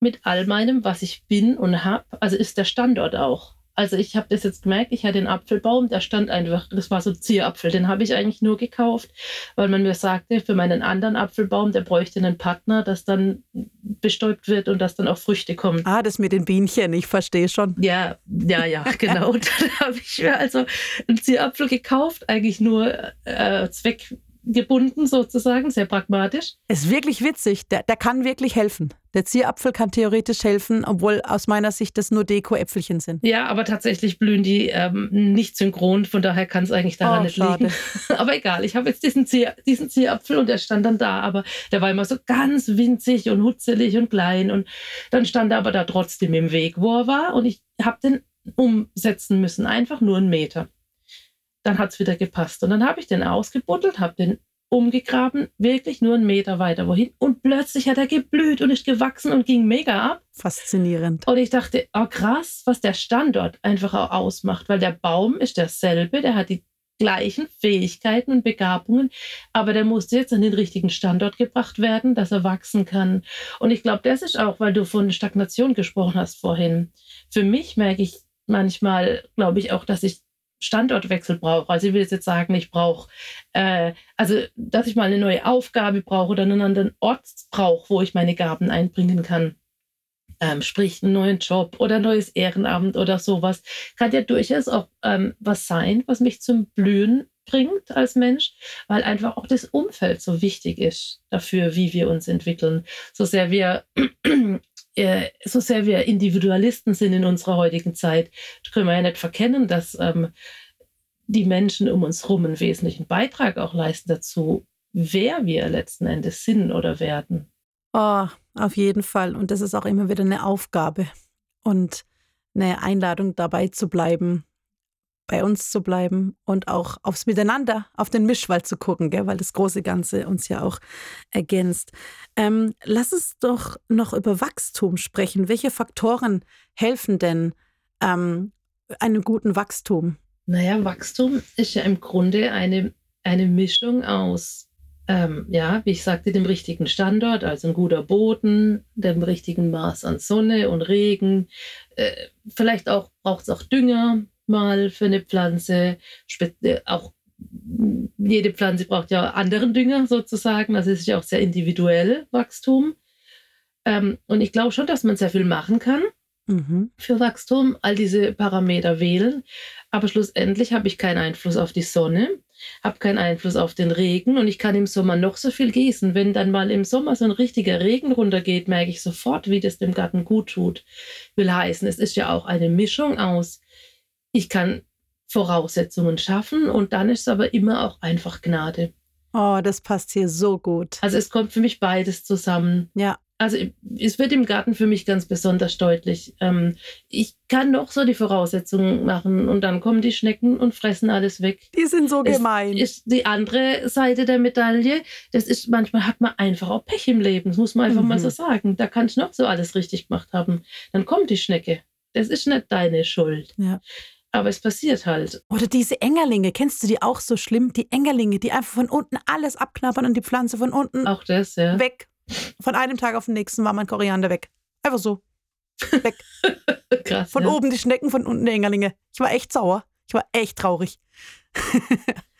mit all meinem, was ich bin und habe, also ist der Standort auch. Also ich habe das jetzt gemerkt, ich hatte den Apfelbaum, der stand einfach, das war so ein Zierapfel, den habe ich eigentlich nur gekauft, weil man mir sagte, für meinen anderen Apfelbaum, der bräuchte einen Partner, das dann bestäubt wird und dass dann auch Früchte kommen. Ah, das mit den Bienchen, ich verstehe schon. Ja, ja, ja, genau. dann habe ich mir also einen Zierapfel gekauft, eigentlich nur äh, Zweck gebunden sozusagen, sehr pragmatisch. Ist wirklich witzig, der, der kann wirklich helfen. Der Zierapfel kann theoretisch helfen, obwohl aus meiner Sicht das nur Deko-Äpfelchen sind. Ja, aber tatsächlich blühen die ähm, nicht synchron, von daher kann es eigentlich daran oh, nicht schade. liegen. aber egal, ich habe jetzt diesen, Zier, diesen Zierapfel und der stand dann da, aber der war immer so ganz winzig und hutzelig und klein und dann stand er aber da trotzdem im Weg, wo er war und ich habe den umsetzen müssen, einfach nur einen Meter dann hat es wieder gepasst. Und dann habe ich den ausgebuddelt, habe den umgegraben, wirklich nur einen Meter weiter wohin. Und plötzlich hat er geblüht und ist gewachsen und ging mega ab. Faszinierend. Und ich dachte, oh krass, was der Standort einfach auch ausmacht, weil der Baum ist derselbe, der hat die gleichen Fähigkeiten und Begabungen, aber der musste jetzt an den richtigen Standort gebracht werden, dass er wachsen kann. Und ich glaube, das ist auch, weil du von Stagnation gesprochen hast vorhin. Für mich merke ich manchmal, glaube ich auch, dass ich Standortwechsel brauche. Also ich will jetzt sagen, ich brauche, äh, also dass ich mal eine neue Aufgabe brauche oder einen anderen Ort brauche, wo ich meine Gaben einbringen kann. ähm, sprich einen neuen Job oder ein neues Ehrenamt oder sowas, kann ja durchaus auch ähm, was sein, was mich zum Blühen bringt als Mensch, weil einfach auch das Umfeld so wichtig ist dafür, wie wir uns entwickeln. So sehr wir äh, so sehr wir Individualisten sind in unserer heutigen Zeit, können wir ja nicht verkennen, dass ähm, die Menschen um uns herum einen wesentlichen Beitrag auch leisten dazu, wer wir letzten Endes sind oder werden. Oh, auf jeden Fall. Und das ist auch immer wieder eine Aufgabe und eine Einladung dabei zu bleiben, bei uns zu bleiben und auch aufs Miteinander, auf den Mischwald zu gucken, gell, weil das große Ganze uns ja auch ergänzt. Ähm, lass uns doch noch über Wachstum sprechen. Welche Faktoren helfen denn ähm, einem guten Wachstum? Naja, Wachstum ist ja im Grunde eine, eine Mischung aus, ähm, ja, wie ich sagte, dem richtigen Standort, also ein guter Boden, dem richtigen Maß an Sonne und Regen. Äh, vielleicht auch braucht es auch Dünger mal für eine Pflanze. Äh, auch jede Pflanze braucht ja anderen Dünger sozusagen. Also es ist ja auch sehr individuell Wachstum. Ähm, und ich glaube schon, dass man sehr viel machen kann mhm. für Wachstum, all diese Parameter wählen. Aber schlussendlich habe ich keinen Einfluss auf die Sonne, habe keinen Einfluss auf den Regen und ich kann im Sommer noch so viel gießen. Wenn dann mal im Sommer so ein richtiger Regen runtergeht, merke ich sofort, wie das dem Garten gut tut. Will heißen, es ist ja auch eine Mischung aus, ich kann Voraussetzungen schaffen und dann ist es aber immer auch einfach Gnade. Oh, das passt hier so gut. Also es kommt für mich beides zusammen. Ja also es wird im Garten für mich ganz besonders deutlich. Ähm, ich kann noch so die Voraussetzungen machen und dann kommen die Schnecken und fressen alles weg. Die sind so gemein. Es ist die andere Seite der Medaille. Das ist manchmal hat man einfach auch Pech im Leben. Das muss man einfach mhm. mal so sagen. Da kann ich noch so alles richtig gemacht haben. Dann kommt die Schnecke. Das ist nicht deine Schuld. Ja. Aber es passiert halt. Oder diese Engerlinge, kennst du die auch so schlimm? Die Engerlinge, die einfach von unten alles abknabbern und die Pflanze von unten auch das, ja. weg von einem Tag auf den nächsten war mein Koriander weg. Einfach so. Weg. Krass. Von ja. oben die Schnecken, von unten die Engerlinge. Ich war echt sauer. Ich war echt traurig.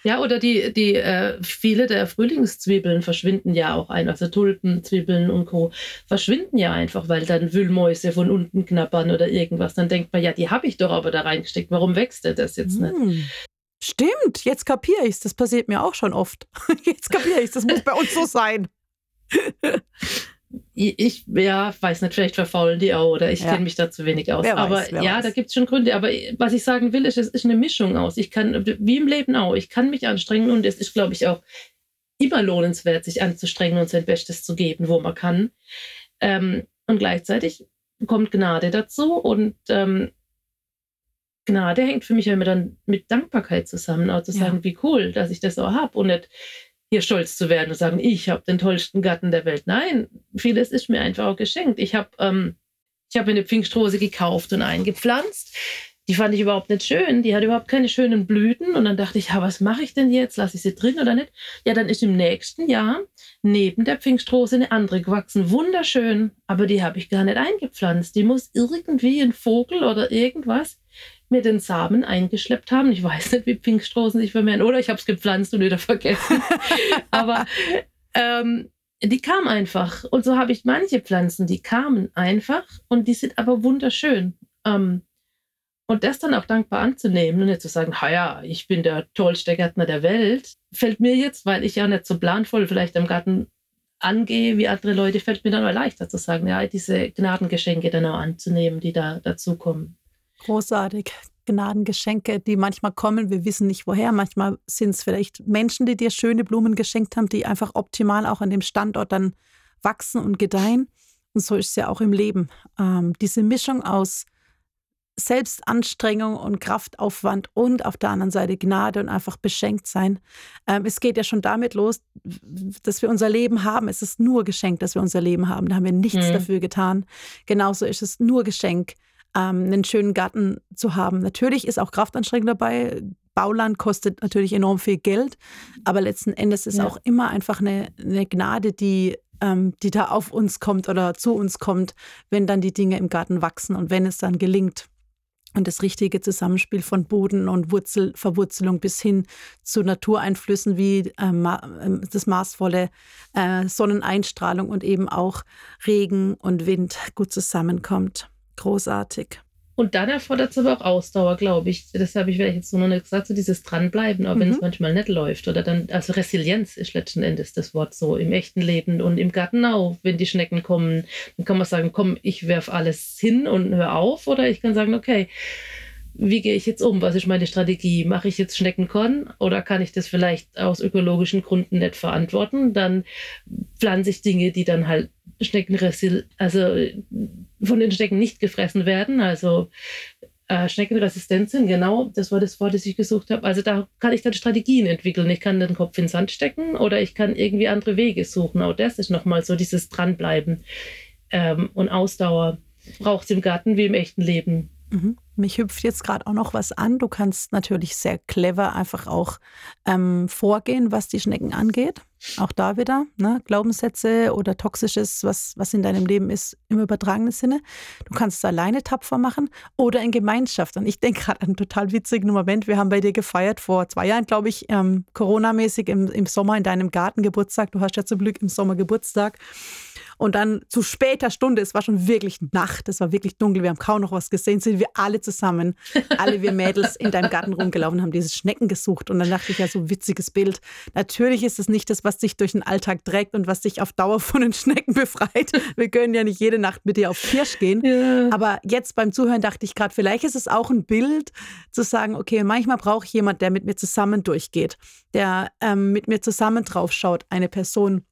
ja, oder die, die äh, viele der Frühlingszwiebeln verschwinden ja auch ein. Also Tulpenzwiebeln und Co. verschwinden ja einfach, weil dann Wühlmäuse von unten knabbern oder irgendwas. Dann denkt man, ja, die habe ich doch aber da reingesteckt. Warum wächst der das jetzt hm. nicht? Stimmt, jetzt kapiere ich es. Das passiert mir auch schon oft. Jetzt kapiere ich es. Das muss bei uns so sein ich ja, weiß nicht, vielleicht verfaulen die auch oder ich ja. kenne mich da zu wenig aus. Wer aber weiß, ja, weiß. da gibt es schon Gründe. Aber was ich sagen will, ist, es ist eine Mischung aus. Ich kann, wie im Leben auch, ich kann mich anstrengen und es ist, glaube ich, auch immer lohnenswert, sich anzustrengen und sein Bestes zu geben, wo man kann. Ähm, und gleichzeitig kommt Gnade dazu und ähm, Gnade hängt für mich ja immer dann mit Dankbarkeit zusammen, auch zu sagen, ja. wie cool, dass ich das so habe und nicht hier stolz zu werden und sagen, ich habe den tollsten Gatten der Welt. Nein, vieles ist mir einfach auch geschenkt. Ich habe ähm, hab eine Pfingstrose gekauft und eingepflanzt. Die fand ich überhaupt nicht schön. Die hat überhaupt keine schönen Blüten. Und dann dachte ich, ha, was mache ich denn jetzt? Lasse ich sie drin oder nicht? Ja, dann ist im nächsten Jahr neben der Pfingstrose eine andere gewachsen. Wunderschön. Aber die habe ich gar nicht eingepflanzt. Die muss irgendwie ein Vogel oder irgendwas mir den Samen eingeschleppt haben. Ich weiß nicht, wie Pfingstrosen sich vermehren oder ich habe es gepflanzt und wieder vergessen. Aber ähm, die kam einfach. Und so habe ich manche Pflanzen, die kamen einfach und die sind aber wunderschön. Ähm, und das dann auch dankbar anzunehmen und nicht zu sagen, ja, ich bin der tollste Gärtner der Welt, fällt mir jetzt, weil ich ja nicht so planvoll vielleicht im Garten angehe wie andere Leute, fällt mir dann mal leichter zu sagen, ja, diese Gnadengeschenke dann auch anzunehmen, die da dazukommen. Großartig. Gnadengeschenke, die manchmal kommen, wir wissen nicht woher. Manchmal sind es vielleicht Menschen, die dir schöne Blumen geschenkt haben, die einfach optimal auch an dem Standort dann wachsen und gedeihen. Und so ist es ja auch im Leben. Ähm, diese Mischung aus Selbstanstrengung und Kraftaufwand und auf der anderen Seite Gnade und einfach beschenkt sein. Ähm, es geht ja schon damit los, dass wir unser Leben haben. Es ist nur Geschenk, dass wir unser Leben haben. Da haben wir nichts mhm. dafür getan. Genauso ist es nur Geschenk, ähm, einen schönen Garten zu haben. Natürlich ist auch Kraftanstrengung dabei. Bauland kostet natürlich enorm viel Geld, aber letzten Endes ist ja. auch immer einfach eine, eine Gnade, die, ähm, die da auf uns kommt oder zu uns kommt, wenn dann die Dinge im Garten wachsen und wenn es dann gelingt. und das richtige Zusammenspiel von Boden und Wurzelverwurzelung bis hin zu Natureinflüssen wie ähm, ähm, das maßvolle äh, Sonneneinstrahlung und eben auch Regen und Wind gut zusammenkommt. Großartig. Und dann erfordert es aber auch Ausdauer, glaube ich. Das habe ich vielleicht jetzt noch nicht gesagt, so dieses Dranbleiben, auch wenn mhm. es manchmal nicht läuft. Oder dann, also Resilienz ist letzten Endes das Wort so im echten Leben und im Garten auch. Wenn die Schnecken kommen, dann kann man sagen, komm, ich werfe alles hin und hör auf. Oder ich kann sagen, okay, wie gehe ich jetzt um? Was ist meine Strategie? Mache ich jetzt Schneckenkorn oder kann ich das vielleicht aus ökologischen Gründen nicht verantworten? Dann pflanze ich Dinge, die dann halt Schneckenresil also von den Schnecken nicht gefressen werden, also äh, schneckenresistent sind. Genau, das war das Wort, das ich gesucht habe. Also da kann ich dann Strategien entwickeln. Ich kann den Kopf in den Sand stecken oder ich kann irgendwie andere Wege suchen. Auch das ist nochmal so dieses Dranbleiben ähm, und Ausdauer braucht es im Garten wie im echten Leben. Mhm. Mich hüpft jetzt gerade auch noch was an. Du kannst natürlich sehr clever einfach auch ähm, vorgehen, was die Schnecken angeht. Auch da wieder ne? Glaubenssätze oder Toxisches, was, was in deinem Leben ist, im übertragenen Sinne. Du kannst es alleine tapfer machen oder in Gemeinschaft. Und ich denke gerade an einen total witzigen Moment. Wir haben bei dir gefeiert vor zwei Jahren, glaube ich, ähm, Corona-mäßig im, im Sommer in deinem Garten Geburtstag. Du hast ja zum Glück im Sommer Geburtstag. Und dann zu später Stunde, es war schon wirklich Nacht, es war wirklich dunkel, wir haben kaum noch was gesehen, sind wir alle zusammen, alle wir Mädels in deinem Garten rumgelaufen, haben diese Schnecken gesucht. Und dann dachte ich ja, so ein witziges Bild. Natürlich ist es nicht das, was dich durch den Alltag trägt und was dich auf Dauer von den Schnecken befreit. Wir können ja nicht jede Nacht mit dir auf Kirsch gehen. Ja. Aber jetzt beim Zuhören dachte ich gerade, vielleicht ist es auch ein Bild, zu sagen, okay, manchmal brauche ich jemand, der mit mir zusammen durchgeht, der ähm, mit mir zusammen draufschaut, eine Person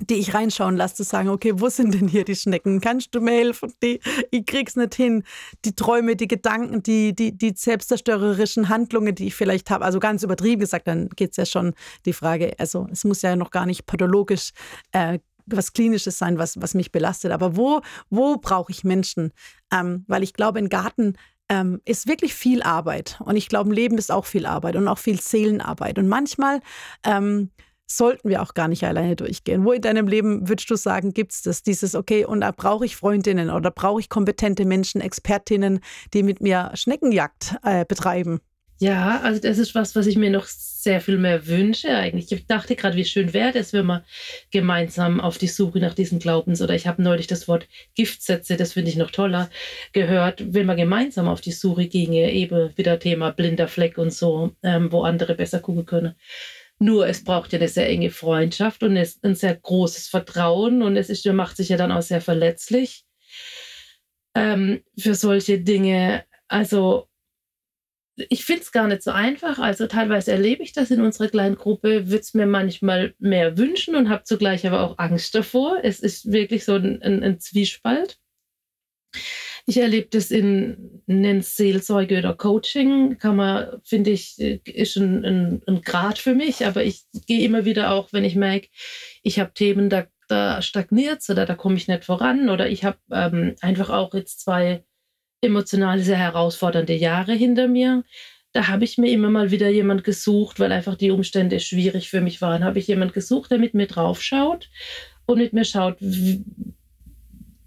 die ich reinschauen lasse, zu sagen, okay, wo sind denn hier die Schnecken? Kannst du mir helfen? Die, ich krieg's nicht hin. Die Träume, die Gedanken, die, die, die selbstzerstörerischen Handlungen, die ich vielleicht habe, also ganz übertrieben gesagt, dann geht's ja schon die Frage, also es muss ja noch gar nicht pathologisch äh, was Klinisches sein, was, was mich belastet. Aber wo, wo brauche ich Menschen? Ähm, weil ich glaube, ein Garten ähm, ist wirklich viel Arbeit. Und ich glaube, Leben ist auch viel Arbeit und auch viel Seelenarbeit. Und manchmal ähm, sollten wir auch gar nicht alleine durchgehen. Wo in deinem Leben würdest du sagen, gibt es das, dieses, okay, und da brauche ich Freundinnen oder brauche ich kompetente Menschen, Expertinnen, die mit mir Schneckenjagd äh, betreiben? Ja, also das ist was, was ich mir noch sehr viel mehr wünsche eigentlich. Ich dachte gerade, wie schön wäre es, wenn wir gemeinsam auf die Suche nach diesen Glaubens oder ich habe neulich das Wort Giftsätze, das finde ich noch toller, gehört, wenn man gemeinsam auf die Suche ginge, eben wieder Thema blinder Fleck und so, ähm, wo andere besser gucken können. Nur es braucht ja eine sehr enge Freundschaft und ein sehr großes Vertrauen und es ist, macht sich ja dann auch sehr verletzlich ähm, für solche Dinge. Also ich finde es gar nicht so einfach. Also teilweise erlebe ich das in unserer kleinen Gruppe, würde es mir manchmal mehr wünschen und habe zugleich aber auch Angst davor. Es ist wirklich so ein, ein, ein Zwiespalt. Ich erlebe das in, in Seelsorge oder Coaching, kann man, finde ich, ist ein, ein, ein Grad für mich, aber ich gehe immer wieder auch, wenn ich merke, ich habe Themen, da, da stagniert oder da komme ich nicht voran oder ich habe ähm, einfach auch jetzt zwei emotional sehr herausfordernde Jahre hinter mir. Da habe ich mir immer mal wieder jemand gesucht, weil einfach die Umstände schwierig für mich waren. Habe ich jemand gesucht, der mit mir draufschaut und mit mir schaut, wie,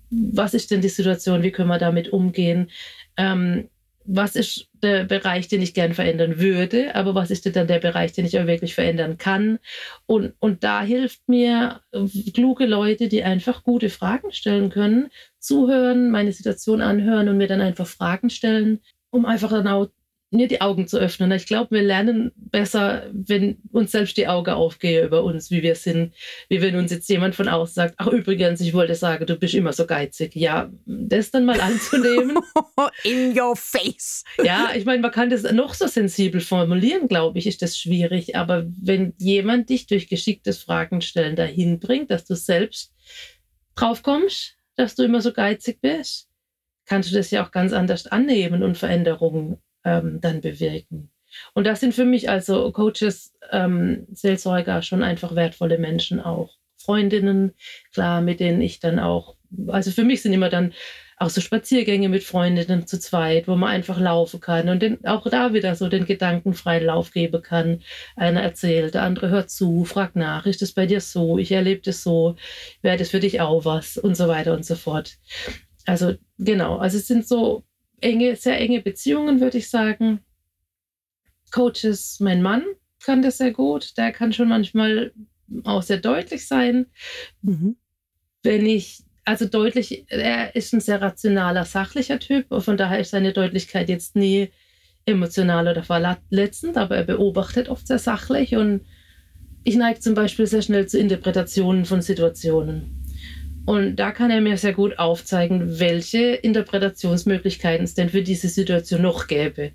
was ist denn die Situation, wie können wir damit umgehen? Ähm, was ist der Bereich, den ich gern verändern würde, aber was ist denn dann der Bereich, den ich auch wirklich verändern kann? Und, und da hilft mir kluge Leute, die einfach gute Fragen stellen können, zuhören, meine Situation anhören und mir dann einfach Fragen stellen, um einfach auch mir die Augen zu öffnen. Ich glaube, wir lernen besser, wenn uns selbst die Augen aufgehen über uns, wie wir sind, wie wenn uns jetzt jemand von außen sagt, ach übrigens, ich wollte sagen, du bist immer so geizig. Ja, das dann mal anzunehmen. In your face. Ja, ich meine, man kann das noch so sensibel formulieren, glaube ich, ist das schwierig. Aber wenn jemand dich durch geschicktes Fragen stellen dahin bringt, dass du selbst drauf kommst, dass du immer so geizig bist, kannst du das ja auch ganz anders annehmen und Veränderungen ähm, dann bewirken. Und das sind für mich also Coaches, ähm, Seelsorger schon einfach wertvolle Menschen auch. Freundinnen, klar, mit denen ich dann auch, also für mich sind immer dann auch so Spaziergänge mit Freundinnen zu zweit, wo man einfach laufen kann und den, auch da wieder so den Gedanken freien Lauf geben kann. Einer erzählt, der andere hört zu, fragt nach, ist das bei dir so? Ich erlebe das so, wäre das für dich auch was? Und so weiter und so fort. Also genau, also es sind so enge, sehr enge Beziehungen, würde ich sagen. Coaches, mein Mann kann das sehr gut. Der kann schon manchmal auch sehr deutlich sein. Mhm. Wenn ich, also deutlich, er ist ein sehr rationaler, sachlicher Typ. Von daher ist seine Deutlichkeit jetzt nie emotional oder verletzend, aber er beobachtet oft sehr sachlich und ich neige zum Beispiel sehr schnell zu Interpretationen von Situationen. Und da kann er mir sehr gut aufzeigen, welche Interpretationsmöglichkeiten es denn für diese Situation noch gäbe.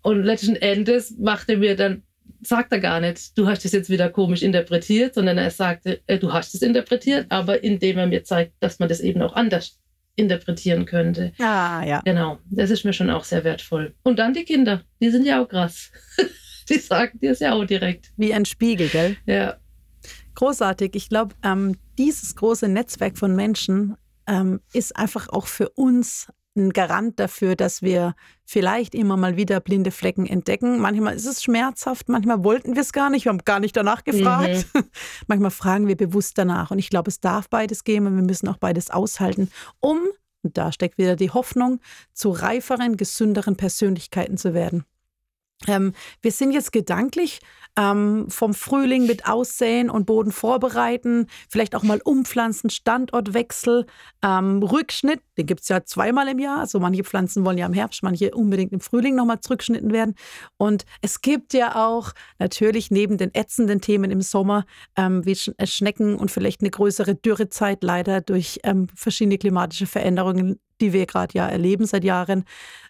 Und letzten Endes macht er mir dann, sagt er gar nicht, du hast es jetzt wieder komisch interpretiert, sondern er sagte, äh, du hast es interpretiert, aber indem er mir zeigt, dass man das eben auch anders interpretieren könnte. Ah, ja. Genau, das ist mir schon auch sehr wertvoll. Und dann die Kinder, die sind ja auch krass. die sagen dir es ja auch direkt. Wie ein Spiegel, gell? Ja. Großartig. Ich glaube, ähm, dieses große Netzwerk von Menschen ähm, ist einfach auch für uns ein Garant dafür, dass wir vielleicht immer mal wieder blinde Flecken entdecken. Manchmal ist es schmerzhaft, manchmal wollten wir es gar nicht, wir haben gar nicht danach gefragt. Mhm. manchmal fragen wir bewusst danach. Und ich glaube, es darf beides geben und wir müssen auch beides aushalten, um, und da steckt wieder die Hoffnung, zu reiferen, gesünderen Persönlichkeiten zu werden. Ähm, wir sind jetzt gedanklich ähm, vom Frühling mit Aussäen und Boden vorbereiten, vielleicht auch mal umpflanzen, Standortwechsel, ähm, Rückschnitt, den gibt es ja zweimal im Jahr. Also manche Pflanzen wollen ja im Herbst, manche unbedingt im Frühling nochmal zurückgeschnitten werden. Und es gibt ja auch natürlich neben den ätzenden Themen im Sommer ähm, wie äh, Schnecken und vielleicht eine größere Dürrezeit, leider durch ähm, verschiedene klimatische Veränderungen, die wir gerade ja erleben seit Jahren,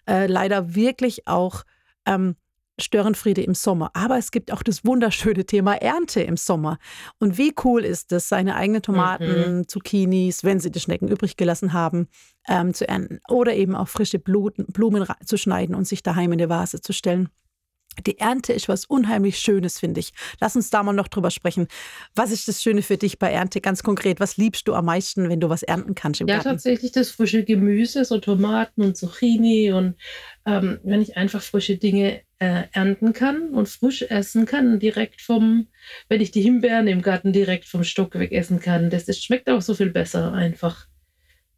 äh, leider wirklich auch ähm, Störenfriede im Sommer. Aber es gibt auch das wunderschöne Thema Ernte im Sommer. Und wie cool ist es, seine eigenen Tomaten, mhm. Zucchinis, wenn sie die Schnecken übrig gelassen haben, ähm, zu ernten. Oder eben auch frische Blumen, zu schneiden und sich daheim in die Vase zu stellen. Die Ernte ist was unheimlich Schönes, finde ich. Lass uns da mal noch drüber sprechen. Was ist das Schöne für dich bei Ernte? Ganz konkret, was liebst du am meisten, wenn du was ernten kannst im ja, Garten? Ja, tatsächlich das frische Gemüse, so Tomaten und Zucchini. Und ähm, wenn ich einfach frische Dinge äh, ernten kann und frisch essen kann, direkt vom, wenn ich die Himbeeren im Garten direkt vom Stock weg essen kann, das, das schmeckt auch so viel besser einfach.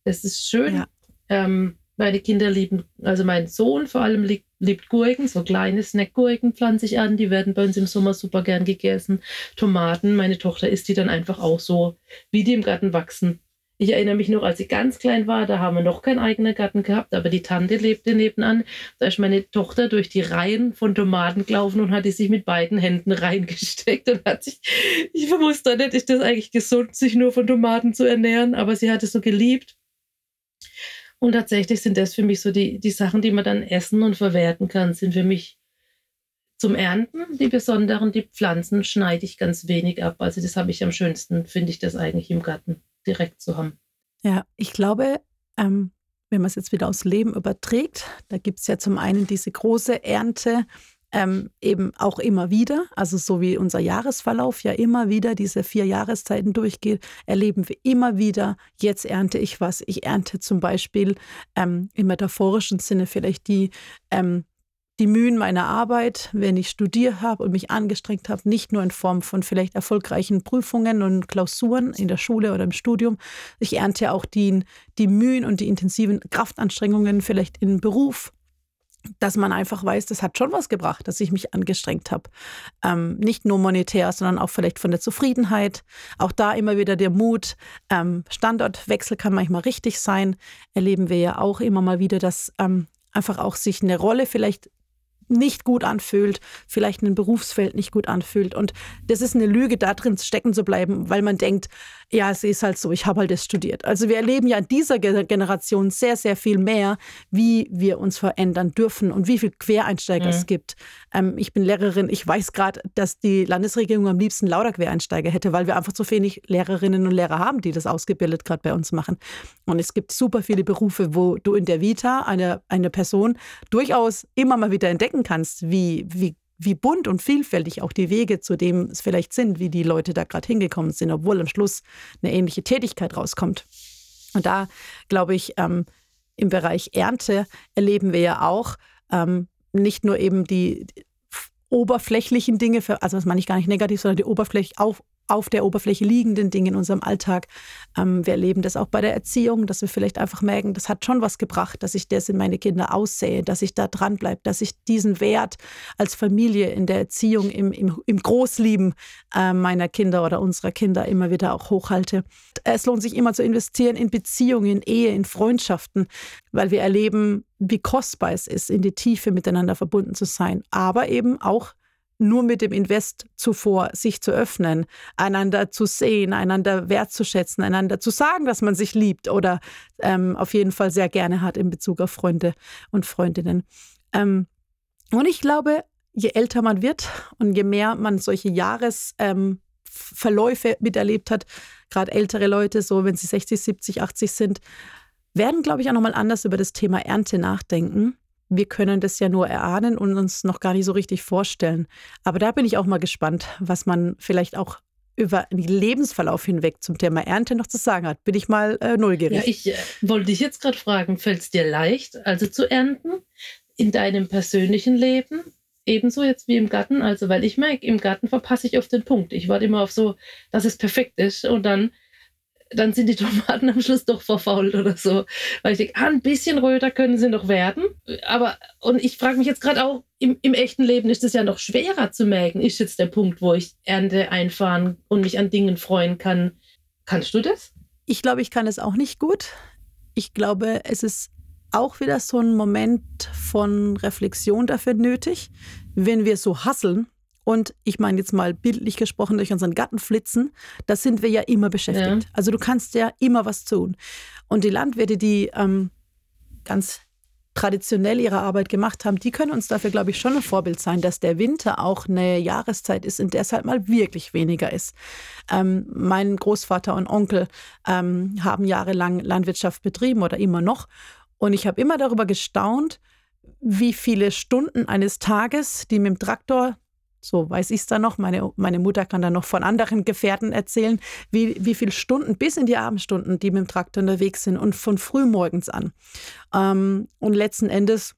Das ist schön. Ja. Ähm, meine Kinder lieben, also mein Sohn vor allem liebt, liebt Gurken, so kleine Snackgurken pflanze ich an, die werden bei uns im Sommer super gern gegessen. Tomaten, meine Tochter isst die dann einfach auch so, wie die im Garten wachsen. Ich erinnere mich noch, als ich ganz klein war, da haben wir noch keinen eigenen Garten gehabt, aber die Tante lebte nebenan. Da ist meine Tochter durch die Reihen von Tomaten gelaufen und hat die sich mit beiden Händen reingesteckt und hat sich, ich wusste nicht, ist das eigentlich gesund, sich nur von Tomaten zu ernähren, aber sie hat es so geliebt. Und tatsächlich sind das für mich so die, die Sachen, die man dann essen und verwerten kann, sind für mich zum Ernten. Die besonderen, die Pflanzen schneide ich ganz wenig ab. Also das habe ich am schönsten, finde ich das eigentlich im Garten direkt zu haben. Ja, ich glaube, ähm, wenn man es jetzt wieder aufs Leben überträgt, da gibt es ja zum einen diese große Ernte, ähm, eben auch immer wieder, also so wie unser Jahresverlauf ja immer wieder diese vier Jahreszeiten durchgeht, erleben wir immer wieder, jetzt ernte ich was. Ich ernte zum Beispiel ähm, im metaphorischen Sinne vielleicht die ähm, die Mühen meiner Arbeit, wenn ich studiert habe und mich angestrengt habe, nicht nur in Form von vielleicht erfolgreichen Prüfungen und Klausuren in der Schule oder im Studium. Ich ernte auch die, die Mühen und die intensiven Kraftanstrengungen vielleicht im Beruf, dass man einfach weiß, das hat schon was gebracht, dass ich mich angestrengt habe. Ähm, nicht nur monetär, sondern auch vielleicht von der Zufriedenheit. Auch da immer wieder der Mut. Ähm, Standortwechsel kann manchmal richtig sein. Erleben wir ja auch immer mal wieder, dass ähm, einfach auch sich eine Rolle vielleicht nicht gut anfühlt, vielleicht ein Berufsfeld nicht gut anfühlt. Und das ist eine Lüge, da drin stecken zu bleiben, weil man denkt, ja, es ist halt so, ich habe halt das studiert. Also wir erleben ja in dieser Generation sehr, sehr viel mehr, wie wir uns verändern dürfen und wie viele Quereinsteiger mhm. es gibt. Ähm, ich bin Lehrerin, ich weiß gerade, dass die Landesregierung am liebsten lauter Quereinsteiger hätte, weil wir einfach zu wenig Lehrerinnen und Lehrer haben, die das ausgebildet gerade bei uns machen. Und es gibt super viele Berufe, wo du in der Vita eine, eine Person durchaus immer mal wieder entdecken kannst, wie, wie wie bunt und vielfältig auch die Wege zu dem es vielleicht sind, wie die Leute da gerade hingekommen sind, obwohl am Schluss eine ähnliche Tätigkeit rauskommt. Und da glaube ich, ähm, im Bereich Ernte erleben wir ja auch ähm, nicht nur eben die, die oberflächlichen Dinge, für, also das meine ich gar nicht negativ, sondern die oberflächlich auf, auf der Oberfläche liegenden Dinge in unserem Alltag. Ähm, wir erleben das auch bei der Erziehung, dass wir vielleicht einfach merken, das hat schon was gebracht, dass ich das in meine Kinder aussähe, dass ich da dran bleibe, dass ich diesen Wert als Familie in der Erziehung, im, im, im Großlieben äh, meiner Kinder oder unserer Kinder immer wieder auch hochhalte. Es lohnt sich immer zu investieren in Beziehungen, in Ehe, in Freundschaften, weil wir erleben, wie kostbar es ist, in die Tiefe miteinander verbunden zu sein, aber eben auch nur mit dem Invest zuvor sich zu öffnen, einander zu sehen, einander wertzuschätzen, einander zu sagen, dass man sich liebt oder ähm, auf jeden Fall sehr gerne hat in Bezug auf Freunde und Freundinnen. Ähm, und ich glaube, je älter man wird und je mehr man solche Jahresverläufe ähm, miterlebt hat, gerade ältere Leute, so wenn sie 60, 70, 80 sind, werden, glaube ich, auch nochmal anders über das Thema Ernte nachdenken wir können das ja nur erahnen und uns noch gar nicht so richtig vorstellen. Aber da bin ich auch mal gespannt, was man vielleicht auch über den Lebensverlauf hinweg zum Thema Ernte noch zu sagen hat. Bin ich mal äh, neugierig. Ja, ich äh, wollte dich jetzt gerade fragen, fällt es dir leicht, also zu ernten in deinem persönlichen Leben? Ebenso jetzt wie im Garten. Also, weil ich merke, im Garten verpasse ich auf den Punkt. Ich warte immer auf so, dass es perfekt ist und dann dann sind die Tomaten am Schluss doch verfault oder so. Weil ich denke, ah, ein bisschen röter können sie noch werden. Aber, und ich frage mich jetzt gerade auch, im, im echten Leben ist es ja noch schwerer zu merken. Ist jetzt der Punkt, wo ich Ernte einfahren und mich an Dingen freuen kann. Kannst du das? Ich glaube, ich kann es auch nicht gut. Ich glaube, es ist auch wieder so ein Moment von Reflexion dafür nötig. Wenn wir so hasseln, und ich meine jetzt mal bildlich gesprochen durch unseren Garten flitzen, da sind wir ja immer beschäftigt. Ja. Also du kannst ja immer was tun. Und die Landwirte, die ähm, ganz traditionell ihre Arbeit gemacht haben, die können uns dafür, glaube ich, schon ein Vorbild sein, dass der Winter auch eine Jahreszeit ist, in der es halt mal wirklich weniger ist. Ähm, mein Großvater und Onkel ähm, haben jahrelang Landwirtschaft betrieben oder immer noch. Und ich habe immer darüber gestaunt, wie viele Stunden eines Tages, die mit dem Traktor so weiß ich es dann noch. Meine, meine Mutter kann dann noch von anderen Gefährten erzählen, wie, wie viele Stunden bis in die Abendstunden die mit dem Traktor unterwegs sind und von frühmorgens an. Ähm, und letzten Endes,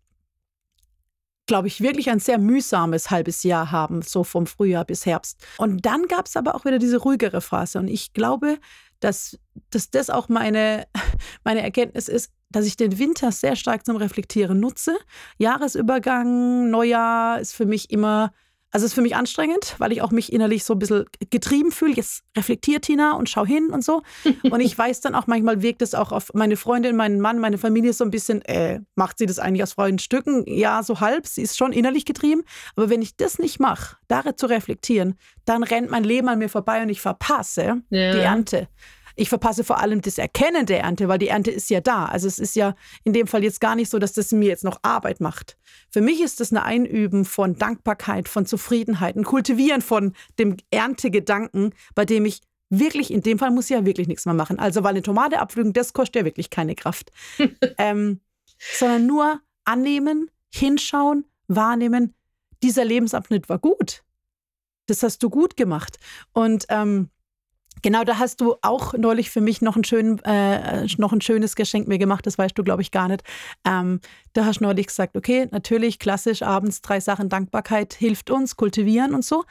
glaube ich, wirklich ein sehr mühsames halbes Jahr haben, so vom Frühjahr bis Herbst. Und dann gab es aber auch wieder diese ruhigere Phase. Und ich glaube, dass, dass das auch meine, meine Erkenntnis ist, dass ich den Winter sehr stark zum Reflektieren nutze. Jahresübergang, Neujahr ist für mich immer also es ist für mich anstrengend, weil ich auch mich innerlich so ein bisschen getrieben fühle. Jetzt reflektiert Tina und schau hin und so. Und ich weiß dann auch, manchmal wirkt es auch auf meine Freundin, meinen Mann, meine Familie so ein bisschen, äh, macht sie das eigentlich aus freien Stücken? Ja, so halb. Sie ist schon innerlich getrieben. Aber wenn ich das nicht mache, darin zu reflektieren, dann rennt mein Leben an mir vorbei und ich verpasse ja. die Ernte. Ich verpasse vor allem das Erkennen der Ernte, weil die Ernte ist ja da. Also es ist ja in dem Fall jetzt gar nicht so, dass das mir jetzt noch Arbeit macht. Für mich ist das eine Einüben von Dankbarkeit, von Zufriedenheit, ein Kultivieren von dem Erntegedanken, bei dem ich wirklich, in dem Fall muss ich ja wirklich nichts mehr machen. Also weil eine Tomate abpflücken, das kostet ja wirklich keine Kraft. ähm, sondern nur annehmen, hinschauen, wahrnehmen, dieser Lebensabschnitt war gut. Das hast du gut gemacht. Und ähm, Genau, da hast du auch neulich für mich noch ein, schön, äh, noch ein schönes Geschenk mir gemacht, das weißt du, glaube ich, gar nicht. Ähm, da hast du neulich gesagt, okay, natürlich, klassisch, abends drei Sachen Dankbarkeit hilft uns, kultivieren und so.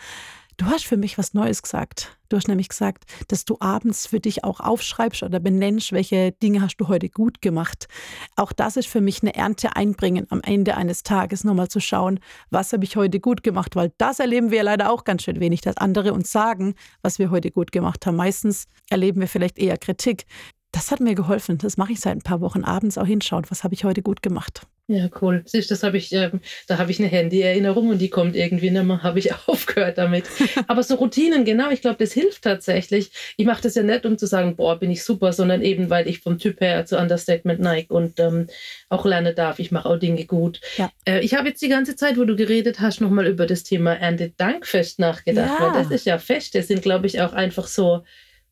Du hast für mich was Neues gesagt. Du hast nämlich gesagt, dass du abends für dich auch aufschreibst oder benennst, welche Dinge hast du heute gut gemacht. Auch das ist für mich eine Ernte einbringen, am Ende eines Tages nochmal zu schauen, was habe ich heute gut gemacht, weil das erleben wir leider auch ganz schön wenig, dass andere uns sagen, was wir heute gut gemacht haben. Meistens erleben wir vielleicht eher Kritik. Das hat mir geholfen. Das mache ich seit ein paar Wochen abends auch hinschauen. Was habe ich heute gut gemacht? Ja, cool. Siehst, das habe ich, ähm, da habe ich eine Handy-Erinnerung und die kommt irgendwie nicht mehr, habe ich aufgehört damit. Aber so Routinen, genau, ich glaube, das hilft tatsächlich. Ich mache das ja nicht, um zu sagen, boah, bin ich super, sondern eben, weil ich vom Typ her zu Understatement neige und ähm, auch lernen darf. Ich mache auch Dinge gut. Ja. Äh, ich habe jetzt die ganze Zeit, wo du geredet hast, nochmal über das Thema Erntedankfest nachgedacht, ja. weil das ist ja Fest. Das sind, glaube ich, auch einfach so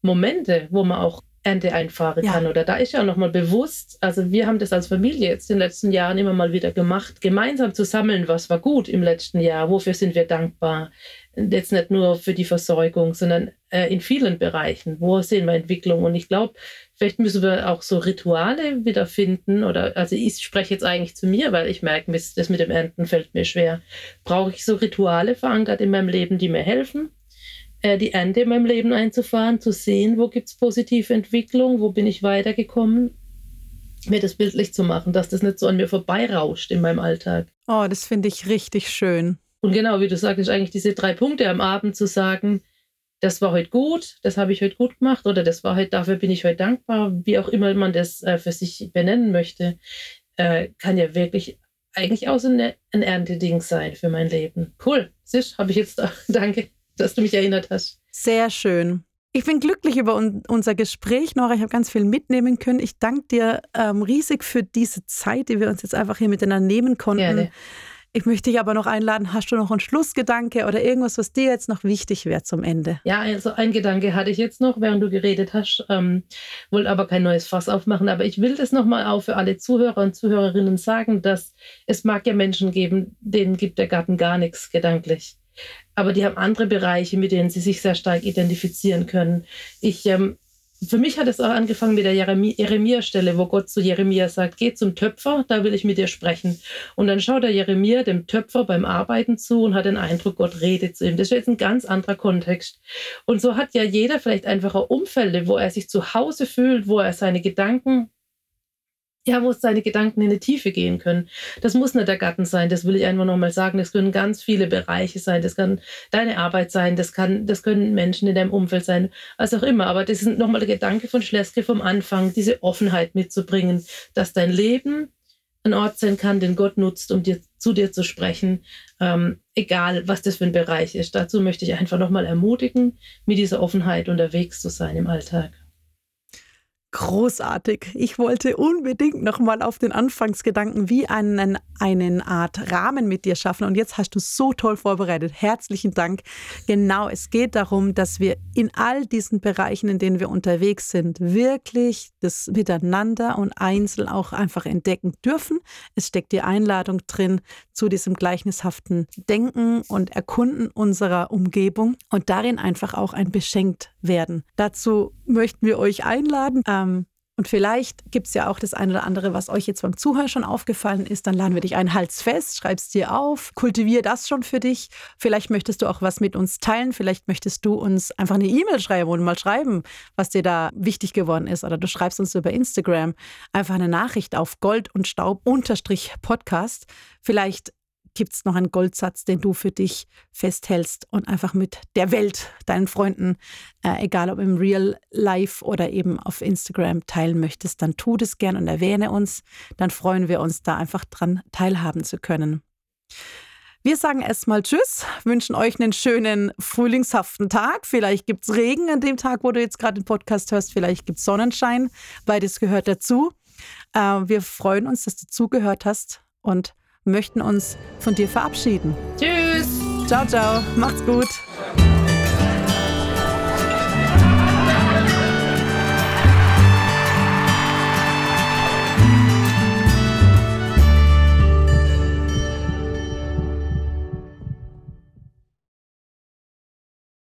Momente, wo man auch Ernte einfahren kann. Ja. Oder da ist ja auch nochmal bewusst, also wir haben das als Familie jetzt in den letzten Jahren immer mal wieder gemacht, gemeinsam zu sammeln, was war gut im letzten Jahr, wofür sind wir dankbar. Jetzt nicht nur für die Versorgung, sondern äh, in vielen Bereichen. Wo sehen wir Entwicklung? Und ich glaube, vielleicht müssen wir auch so Rituale wiederfinden. Oder also ich spreche jetzt eigentlich zu mir, weil ich merke, das mit dem Ernten fällt mir schwer. Brauche ich so Rituale verankert in meinem Leben, die mir helfen? Äh, die Ernte in meinem Leben einzufahren, zu sehen, wo gibt es positive Entwicklung, wo bin ich weitergekommen, mir das bildlich zu machen, dass das nicht so an mir vorbeirauscht in meinem Alltag. Oh, das finde ich richtig schön. Und genau, wie du sagst, eigentlich diese drei Punkte am Abend zu sagen, das war heute gut, das habe ich heute gut gemacht oder das war heute, dafür bin ich heute dankbar, wie auch immer man das äh, für sich benennen möchte, äh, kann ja wirklich eigentlich auch so ein, Ernteding sein für mein Leben. Cool, Sisch, habe ich jetzt, danke, dass du mich erinnert hast. Sehr schön. Ich bin glücklich über un unser Gespräch, Nora. Ich habe ganz viel mitnehmen können. Ich danke dir ähm, riesig für diese Zeit, die wir uns jetzt einfach hier miteinander nehmen konnten. Gerne. Ich möchte dich aber noch einladen, hast du noch einen Schlussgedanke oder irgendwas, was dir jetzt noch wichtig wäre zum Ende? Ja, also ein Gedanke hatte ich jetzt noch, während du geredet hast, ähm, wollte aber kein neues Fass aufmachen, aber ich will das nochmal auch für alle Zuhörer und Zuhörerinnen sagen, dass es mag ja Menschen geben, denen gibt der Garten gar nichts gedanklich. Aber die haben andere Bereiche, mit denen sie sich sehr stark identifizieren können. Ich ähm, für mich hat es auch angefangen mit der Jeremia-Stelle, wo Gott zu Jeremia sagt, geh zum Töpfer, da will ich mit dir sprechen. Und dann schaut der Jeremia dem Töpfer beim Arbeiten zu und hat den Eindruck, Gott redet zu ihm. Das ist jetzt ein ganz anderer Kontext. Und so hat ja jeder vielleicht einfache Umfelde, wo er sich zu Hause fühlt, wo er seine Gedanken ja, wo seine Gedanken in die Tiefe gehen können. Das muss nicht der Garten sein, das will ich einfach nochmal sagen. Das können ganz viele Bereiche sein. Das kann deine Arbeit sein, das, kann, das können Menschen in deinem Umfeld sein, was auch immer. Aber das ist nochmal der Gedanke von Schleske vom Anfang, diese Offenheit mitzubringen, dass dein Leben ein Ort sein kann, den Gott nutzt, um dir, zu dir zu sprechen, ähm, egal was das für ein Bereich ist. Dazu möchte ich einfach nochmal ermutigen, mit dieser Offenheit unterwegs zu sein im Alltag. Großartig. Ich wollte unbedingt nochmal auf den Anfangsgedanken wie einen, einen Art Rahmen mit dir schaffen. Und jetzt hast du so toll vorbereitet. Herzlichen Dank. Genau, es geht darum, dass wir in all diesen Bereichen, in denen wir unterwegs sind, wirklich das Miteinander und einzeln auch einfach entdecken dürfen. Es steckt die Einladung drin zu diesem gleichnishaften Denken und Erkunden unserer Umgebung und darin einfach auch ein beschenkt werden. Dazu möchten wir euch einladen. Ähm, und vielleicht gibt es ja auch das eine oder andere, was euch jetzt beim Zuhören schon aufgefallen ist. Dann laden wir dich ein, Hals fest, schreibst dir auf, kultivier das schon für dich. Vielleicht möchtest du auch was mit uns teilen. Vielleicht möchtest du uns einfach eine E-Mail schreiben und mal schreiben, was dir da wichtig geworden ist. Oder du schreibst uns über Instagram einfach eine Nachricht auf Gold und Staub Podcast. Vielleicht gibt es noch einen Goldsatz, den du für dich festhältst und einfach mit der Welt, deinen Freunden, äh, egal ob im Real Life oder eben auf Instagram teilen möchtest, dann tu das gern und erwähne uns. Dann freuen wir uns da einfach dran teilhaben zu können. Wir sagen erstmal Tschüss, wünschen euch einen schönen frühlingshaften Tag. Vielleicht gibt es Regen an dem Tag, wo du jetzt gerade den Podcast hörst. Vielleicht gibt es Sonnenschein. Beides gehört dazu. Äh, wir freuen uns, dass du zugehört hast und möchten uns von dir verabschieden. Tschüss. Ciao, ciao. Macht's gut.